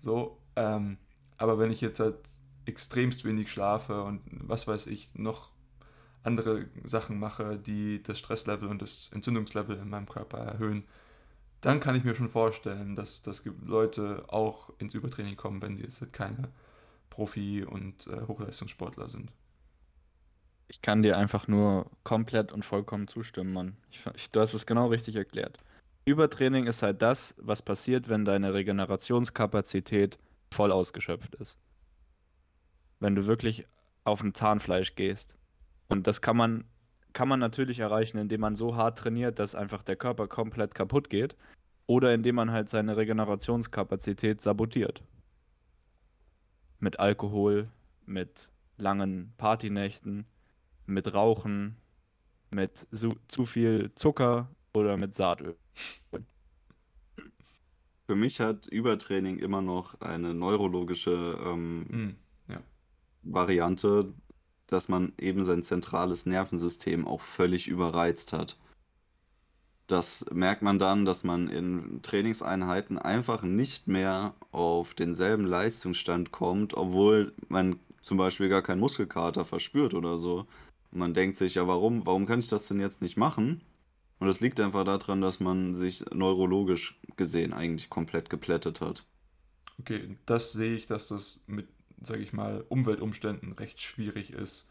Speaker 1: So, ähm, aber wenn ich jetzt halt extremst wenig schlafe und was weiß ich, noch andere Sachen mache, die das Stresslevel und das Entzündungslevel in meinem Körper erhöhen, dann kann ich mir schon vorstellen, dass, dass Leute auch ins Übertraining kommen, wenn sie jetzt halt keine Profi- und äh, Hochleistungssportler sind.
Speaker 2: Ich kann dir einfach nur komplett und vollkommen zustimmen, Mann. Ich, ich, du hast es genau richtig erklärt. Übertraining ist halt das, was passiert, wenn deine Regenerationskapazität voll ausgeschöpft ist. Wenn du wirklich auf ein Zahnfleisch gehst. Und das kann man, kann man natürlich erreichen, indem man so hart trainiert, dass einfach der Körper komplett kaputt geht. Oder indem man halt seine Regenerationskapazität sabotiert. Mit Alkohol, mit langen Partynächten, mit Rauchen, mit zu, zu viel Zucker oder mit Saatöl.
Speaker 3: Für mich hat Übertraining immer noch eine neurologische ähm,
Speaker 1: Hm, ja.
Speaker 3: Variante, dass man eben sein zentrales Nervensystem auch völlig überreizt hat. Das merkt man dann, dass man in Trainingseinheiten einfach nicht mehr auf denselben Leistungsstand kommt, obwohl man zum Beispiel gar keinen Muskelkater verspürt oder so. Und man denkt sich, ja, warum, warum kann ich das denn jetzt nicht machen? Und es liegt einfach daran, dass man sich neurologisch gesehen eigentlich komplett geplättet hat.
Speaker 1: Okay, das sehe ich, dass das mit, sage ich mal, Umweltumständen recht schwierig ist,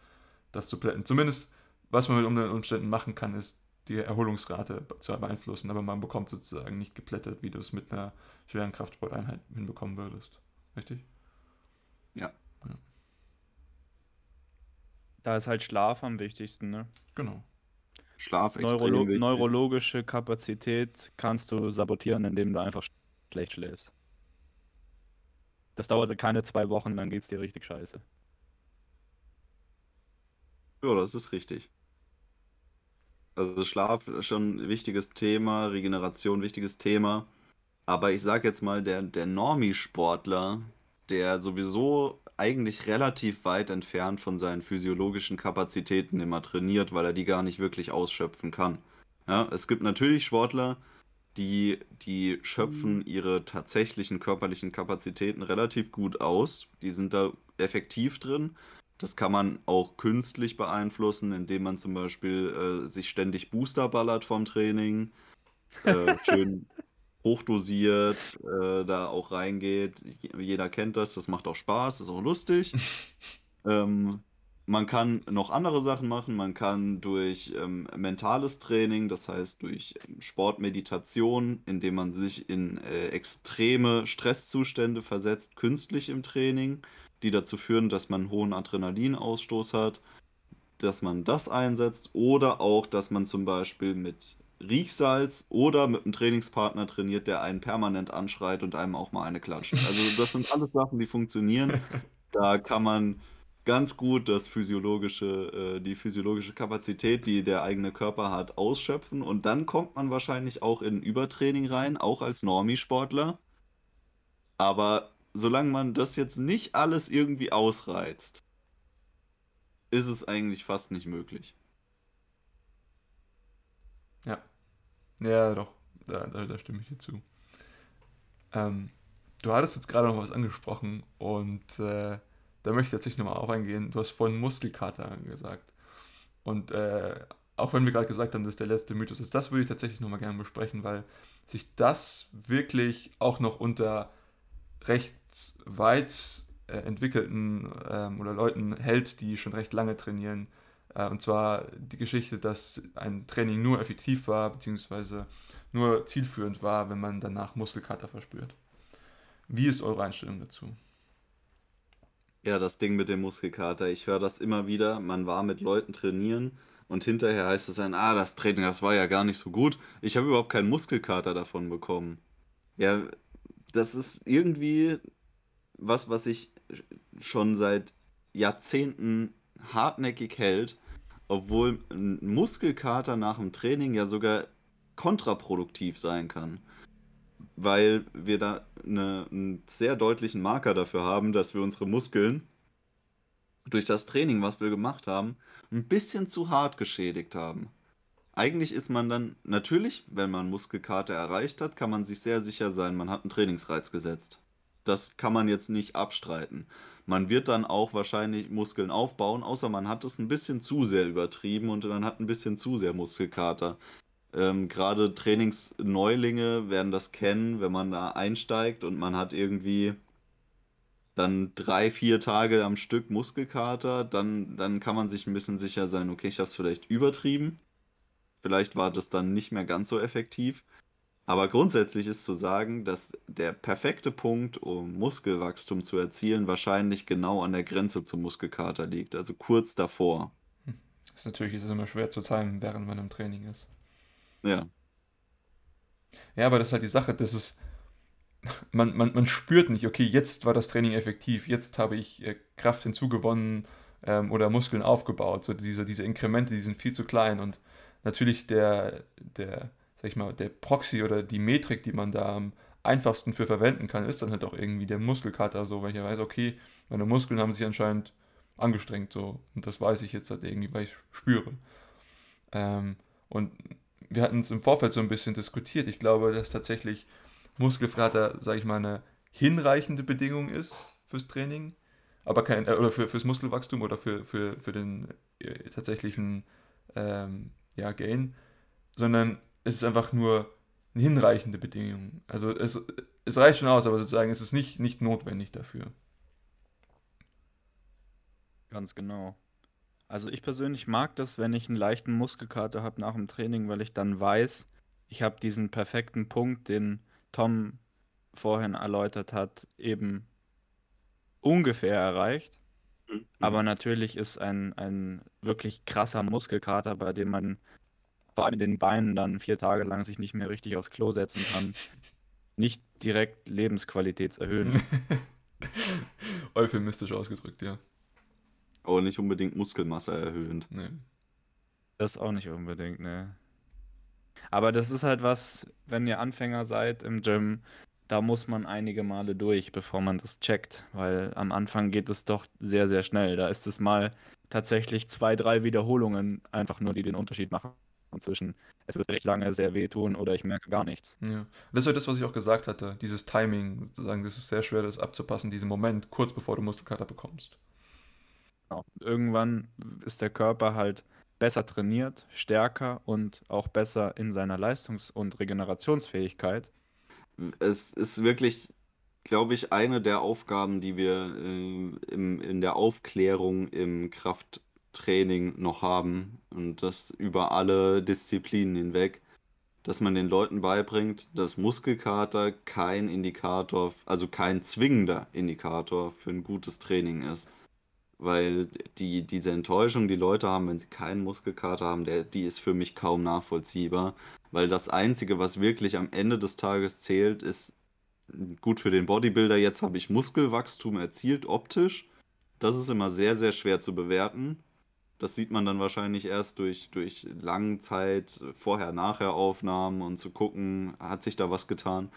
Speaker 1: das zu plätten. Zumindest, was man mit Umweltumständen machen kann, ist die Erholungsrate zu beeinflussen, aber man bekommt sozusagen nicht geplättet, wie du es mit einer schweren Kraftsporteinheit hinbekommen würdest. Richtig?
Speaker 3: Ja.
Speaker 2: Da ist halt Schlaf am wichtigsten, ne?
Speaker 1: Genau.
Speaker 3: Schlaf
Speaker 2: extrem Neurolo Neurologische Kapazität kannst du sabotieren, indem du einfach schlecht schläfst. Das dauerte keine zwei Wochen, dann geht's dir richtig scheiße.
Speaker 3: Ja, das ist richtig. Also Schlaf ist schon ein wichtiges Thema, Regeneration wichtiges Thema. Aber ich sag jetzt mal, der, der Normie-Sportler, der sowieso eigentlich relativ weit entfernt von seinen physiologischen Kapazitäten immer trainiert, weil er die gar nicht wirklich ausschöpfen kann. Ja, es gibt natürlich Sportler, die, die schöpfen mhm. ihre tatsächlichen körperlichen Kapazitäten relativ gut aus. Die sind da effektiv drin. Das kann man auch künstlich beeinflussen, indem man zum Beispiel äh, sich ständig Booster ballert vom Training. Äh, schön hochdosiert äh, da auch reingeht. Jeder kennt das, das macht auch Spaß, ist auch lustig. ähm, man kann noch andere Sachen machen. Man kann durch ähm, mentales Training, das heißt durch Sportmeditation, indem man sich in äh, extreme Stresszustände versetzt, künstlich im Training, die dazu führen, dass man einen hohen Adrenalinausstoß hat, dass man das einsetzt oder auch, dass man zum Beispiel mit Riechsalz oder mit einem Trainingspartner trainiert, der einen permanent anschreit und einem auch mal eine klatscht. Also das sind alles Sachen, die funktionieren. Da kann man ganz gut das physiologische, äh, die physiologische Kapazität, die der eigene Körper hat, ausschöpfen. Und dann kommt man wahrscheinlich auch in Übertraining rein, auch als Normie-Sportler. Aber solange man das jetzt nicht alles irgendwie ausreizt, ist es eigentlich fast nicht möglich.
Speaker 1: Ja. Ja, doch. Da, da, da stimme ich dir zu. Ähm, du hattest jetzt gerade noch was angesprochen und äh, da möchte ich jetzt nicht nochmal auf eingehen. Du hast vorhin Muskelkater gesagt. Und äh, auch wenn wir gerade gesagt haben, dass der letzte Mythos ist, das würde ich tatsächlich nochmal gerne besprechen, weil sich das wirklich auch noch unter recht weit äh, entwickelten ähm, oder Leuten hält, die schon recht lange trainieren. Äh, und zwar die Geschichte, dass ein Training nur effektiv war, beziehungsweise nur zielführend war, wenn man danach Muskelkater verspürt. Wie ist eure Einstellung dazu?
Speaker 3: Ja, das Ding mit dem Muskelkater. Ich höre das immer wieder. Man war mit Leuten trainieren und hinterher heißt es dann, ah, das Training, das war ja gar nicht so gut. Ich habe überhaupt keinen Muskelkater davon bekommen. Ja, das ist irgendwie was, was sich schon seit Jahrzehnten hartnäckig hält, obwohl ein Muskelkater nach dem Training ja sogar kontraproduktiv sein kann weil wir da eine, einen sehr deutlichen Marker dafür haben, dass wir unsere Muskeln durch das Training, was wir gemacht haben, ein bisschen zu hart geschädigt haben. Eigentlich ist man dann natürlich, wenn man Muskelkater erreicht hat, kann man sich sehr sicher sein, man hat einen Trainingsreiz gesetzt. Das kann man jetzt nicht abstreiten. Man wird dann auch wahrscheinlich Muskeln aufbauen, außer man hat es ein bisschen zu sehr übertrieben und man hat ein bisschen zu sehr Muskelkater. Ähm, Gerade Trainingsneulinge werden das kennen, wenn man da einsteigt und man hat irgendwie dann drei, vier Tage am Stück Muskelkater, dann, dann kann man sich ein bisschen sicher sein, okay, ich habe es vielleicht übertrieben. Vielleicht war das dann nicht mehr ganz so effektiv. Aber grundsätzlich ist zu sagen, dass der perfekte Punkt, um Muskelwachstum zu erzielen, wahrscheinlich genau an der Grenze zum Muskelkater liegt, also kurz davor.
Speaker 1: Hm. Das ist natürlich ist immer schwer zu timen, während man im Training ist.
Speaker 3: Ja.
Speaker 1: Ja, aber das ist halt die Sache, das ist, man, man, man spürt nicht, okay, jetzt war das Training effektiv, jetzt habe ich äh, Kraft hinzugewonnen ähm, oder Muskeln aufgebaut. So diese, diese Inkremente, die sind viel zu klein und natürlich der, der, sag ich mal, der Proxy oder die Metrik, die man da am einfachsten für verwenden kann, ist dann halt auch irgendwie der Muskelkater so, weil ich ja weiß, okay, meine Muskeln haben sich anscheinend angestrengt so und das weiß ich jetzt halt irgendwie, weil ich spüre. Ähm, und wir hatten es im Vorfeld so ein bisschen diskutiert. Ich glaube, dass tatsächlich Muskelfrater, sage ich mal, eine hinreichende Bedingung ist fürs Training, aber kein, äh, oder für, fürs Muskelwachstum oder für, für, für den äh, tatsächlichen ähm, ja, Gain, sondern es ist einfach nur eine hinreichende Bedingung. Also es, es reicht schon aus, aber sozusagen es ist nicht, nicht notwendig dafür.
Speaker 2: Ganz genau. Also ich persönlich mag das, wenn ich einen leichten Muskelkater habe nach dem Training, weil ich dann weiß, ich habe diesen perfekten Punkt, den Tom vorhin erläutert hat, eben ungefähr erreicht. Mhm. Aber natürlich ist ein, ein wirklich krasser Muskelkater, bei dem man vor allem den Beinen dann vier Tage lang sich nicht mehr richtig aufs Klo setzen kann, nicht direkt lebensqualitätserhöhend.
Speaker 1: Euphemistisch ausgedrückt, ja.
Speaker 3: Aber nicht unbedingt Muskelmasse erhöhend.
Speaker 1: Nee.
Speaker 2: Das auch nicht unbedingt, ne. Aber das ist halt was, wenn ihr Anfänger seid im Gym, da muss man einige Male durch, bevor man das checkt, weil am Anfang geht es doch sehr, sehr schnell. Da ist es mal tatsächlich zwei, drei Wiederholungen einfach nur, die den Unterschied machen zwischen es wird recht lange sehr wehtun oder ich merke gar nichts.
Speaker 1: Ja. Das ist ja das, was ich auch gesagt hatte, dieses Timing, sozusagen, das ist sehr schwer, das abzupassen, diesen Moment, kurz bevor du Muskelkater bekommst.
Speaker 2: Genau. Irgendwann ist der Körper halt besser trainiert, stärker und auch besser in seiner Leistungs- und Regenerationsfähigkeit.
Speaker 3: Es ist wirklich, glaube ich, eine der Aufgaben, die wir äh, im, in der Aufklärung im Krafttraining noch haben und das über alle Disziplinen hinweg, dass man den Leuten beibringt, dass Muskelkater kein Indikator, also kein zwingender Indikator für ein gutes Training ist. Weil die, diese Enttäuschung, die Leute haben, wenn sie keinen Muskelkater haben, der, die ist für mich kaum nachvollziehbar. Weil das Einzige, was wirklich am Ende des Tages zählt, ist gut für den Bodybuilder. Jetzt habe ich Muskelwachstum erzielt, optisch. Das ist immer sehr, sehr schwer zu bewerten. Das sieht man dann wahrscheinlich erst durch, durch Langzeit, Vorher-Nachher-Aufnahmen und zu gucken, hat sich da was getan.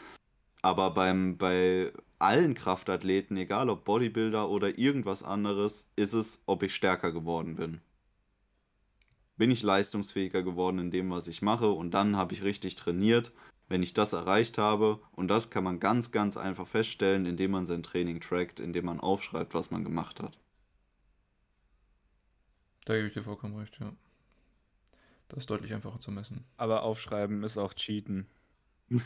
Speaker 3: Aber beim, bei allen Kraftathleten, egal ob Bodybuilder oder irgendwas anderes, ist es, ob ich stärker geworden bin. Bin ich leistungsfähiger geworden in dem, was ich mache und dann habe ich richtig trainiert, wenn ich das erreicht habe. Und das kann man ganz, ganz einfach feststellen, indem man sein Training trackt, indem man aufschreibt, was man gemacht hat.
Speaker 1: Da gebe ich dir vollkommen recht, ja. Das ist deutlich einfacher zu messen.
Speaker 2: Aber aufschreiben ist auch Cheaten.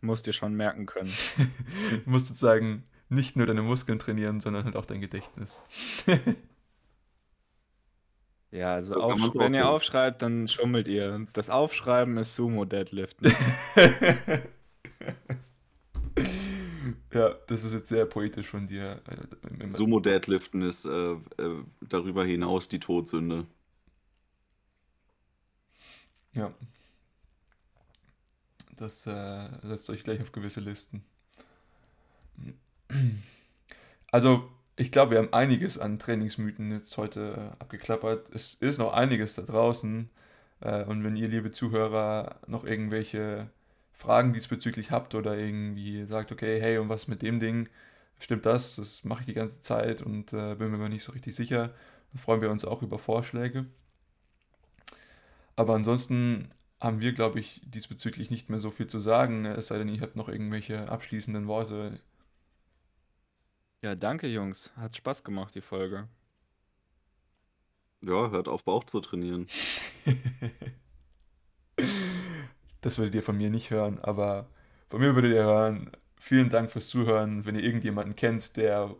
Speaker 2: Musst dir schon merken können.
Speaker 1: du musst sozusagen nicht nur deine Muskeln trainieren, sondern halt auch dein Gedächtnis.
Speaker 2: ja, also auf, wenn ihr aufschreibt, dann schummelt ihr. Das Aufschreiben ist Sumo-Deadliften.
Speaker 1: Ja, das ist jetzt sehr poetisch von dir.
Speaker 3: Sumo-Deadliften ist äh, äh, darüber hinaus die Todsünde.
Speaker 1: Ja, das äh, setzt euch gleich auf gewisse Listen. Also, ich glaube, wir haben einiges an Trainingsmythen jetzt heute äh, abgeklappert. Es ist noch einiges da draußen. Äh, und wenn ihr, liebe Zuhörer, noch irgendwelche Fragen diesbezüglich habt oder irgendwie sagt, okay, hey, und was mit dem Ding? Stimmt das? Das mache ich die ganze Zeit und äh, bin mir aber nicht so richtig sicher. Dann freuen wir uns auch über Vorschläge. Aber ansonsten haben wir, glaube ich, diesbezüglich nicht mehr so viel zu sagen, es sei denn, ihr habt noch irgendwelche abschließenden Worte.
Speaker 2: Ja, danke, Jungs. Hat Spaß gemacht, die Folge.
Speaker 3: Ja, hört auf, Bauch zu trainieren.
Speaker 1: das würdet ihr von mir nicht hören, aber von mir würdet ihr hören. Vielen Dank fürs Zuhören. Wenn ihr irgendjemanden kennt, der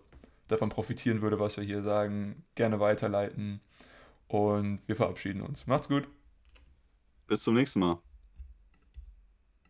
Speaker 1: davon profitieren würde, was wir hier sagen, gerne weiterleiten. Und wir verabschieden uns. Macht's gut.
Speaker 3: Bis zum nächsten Mal.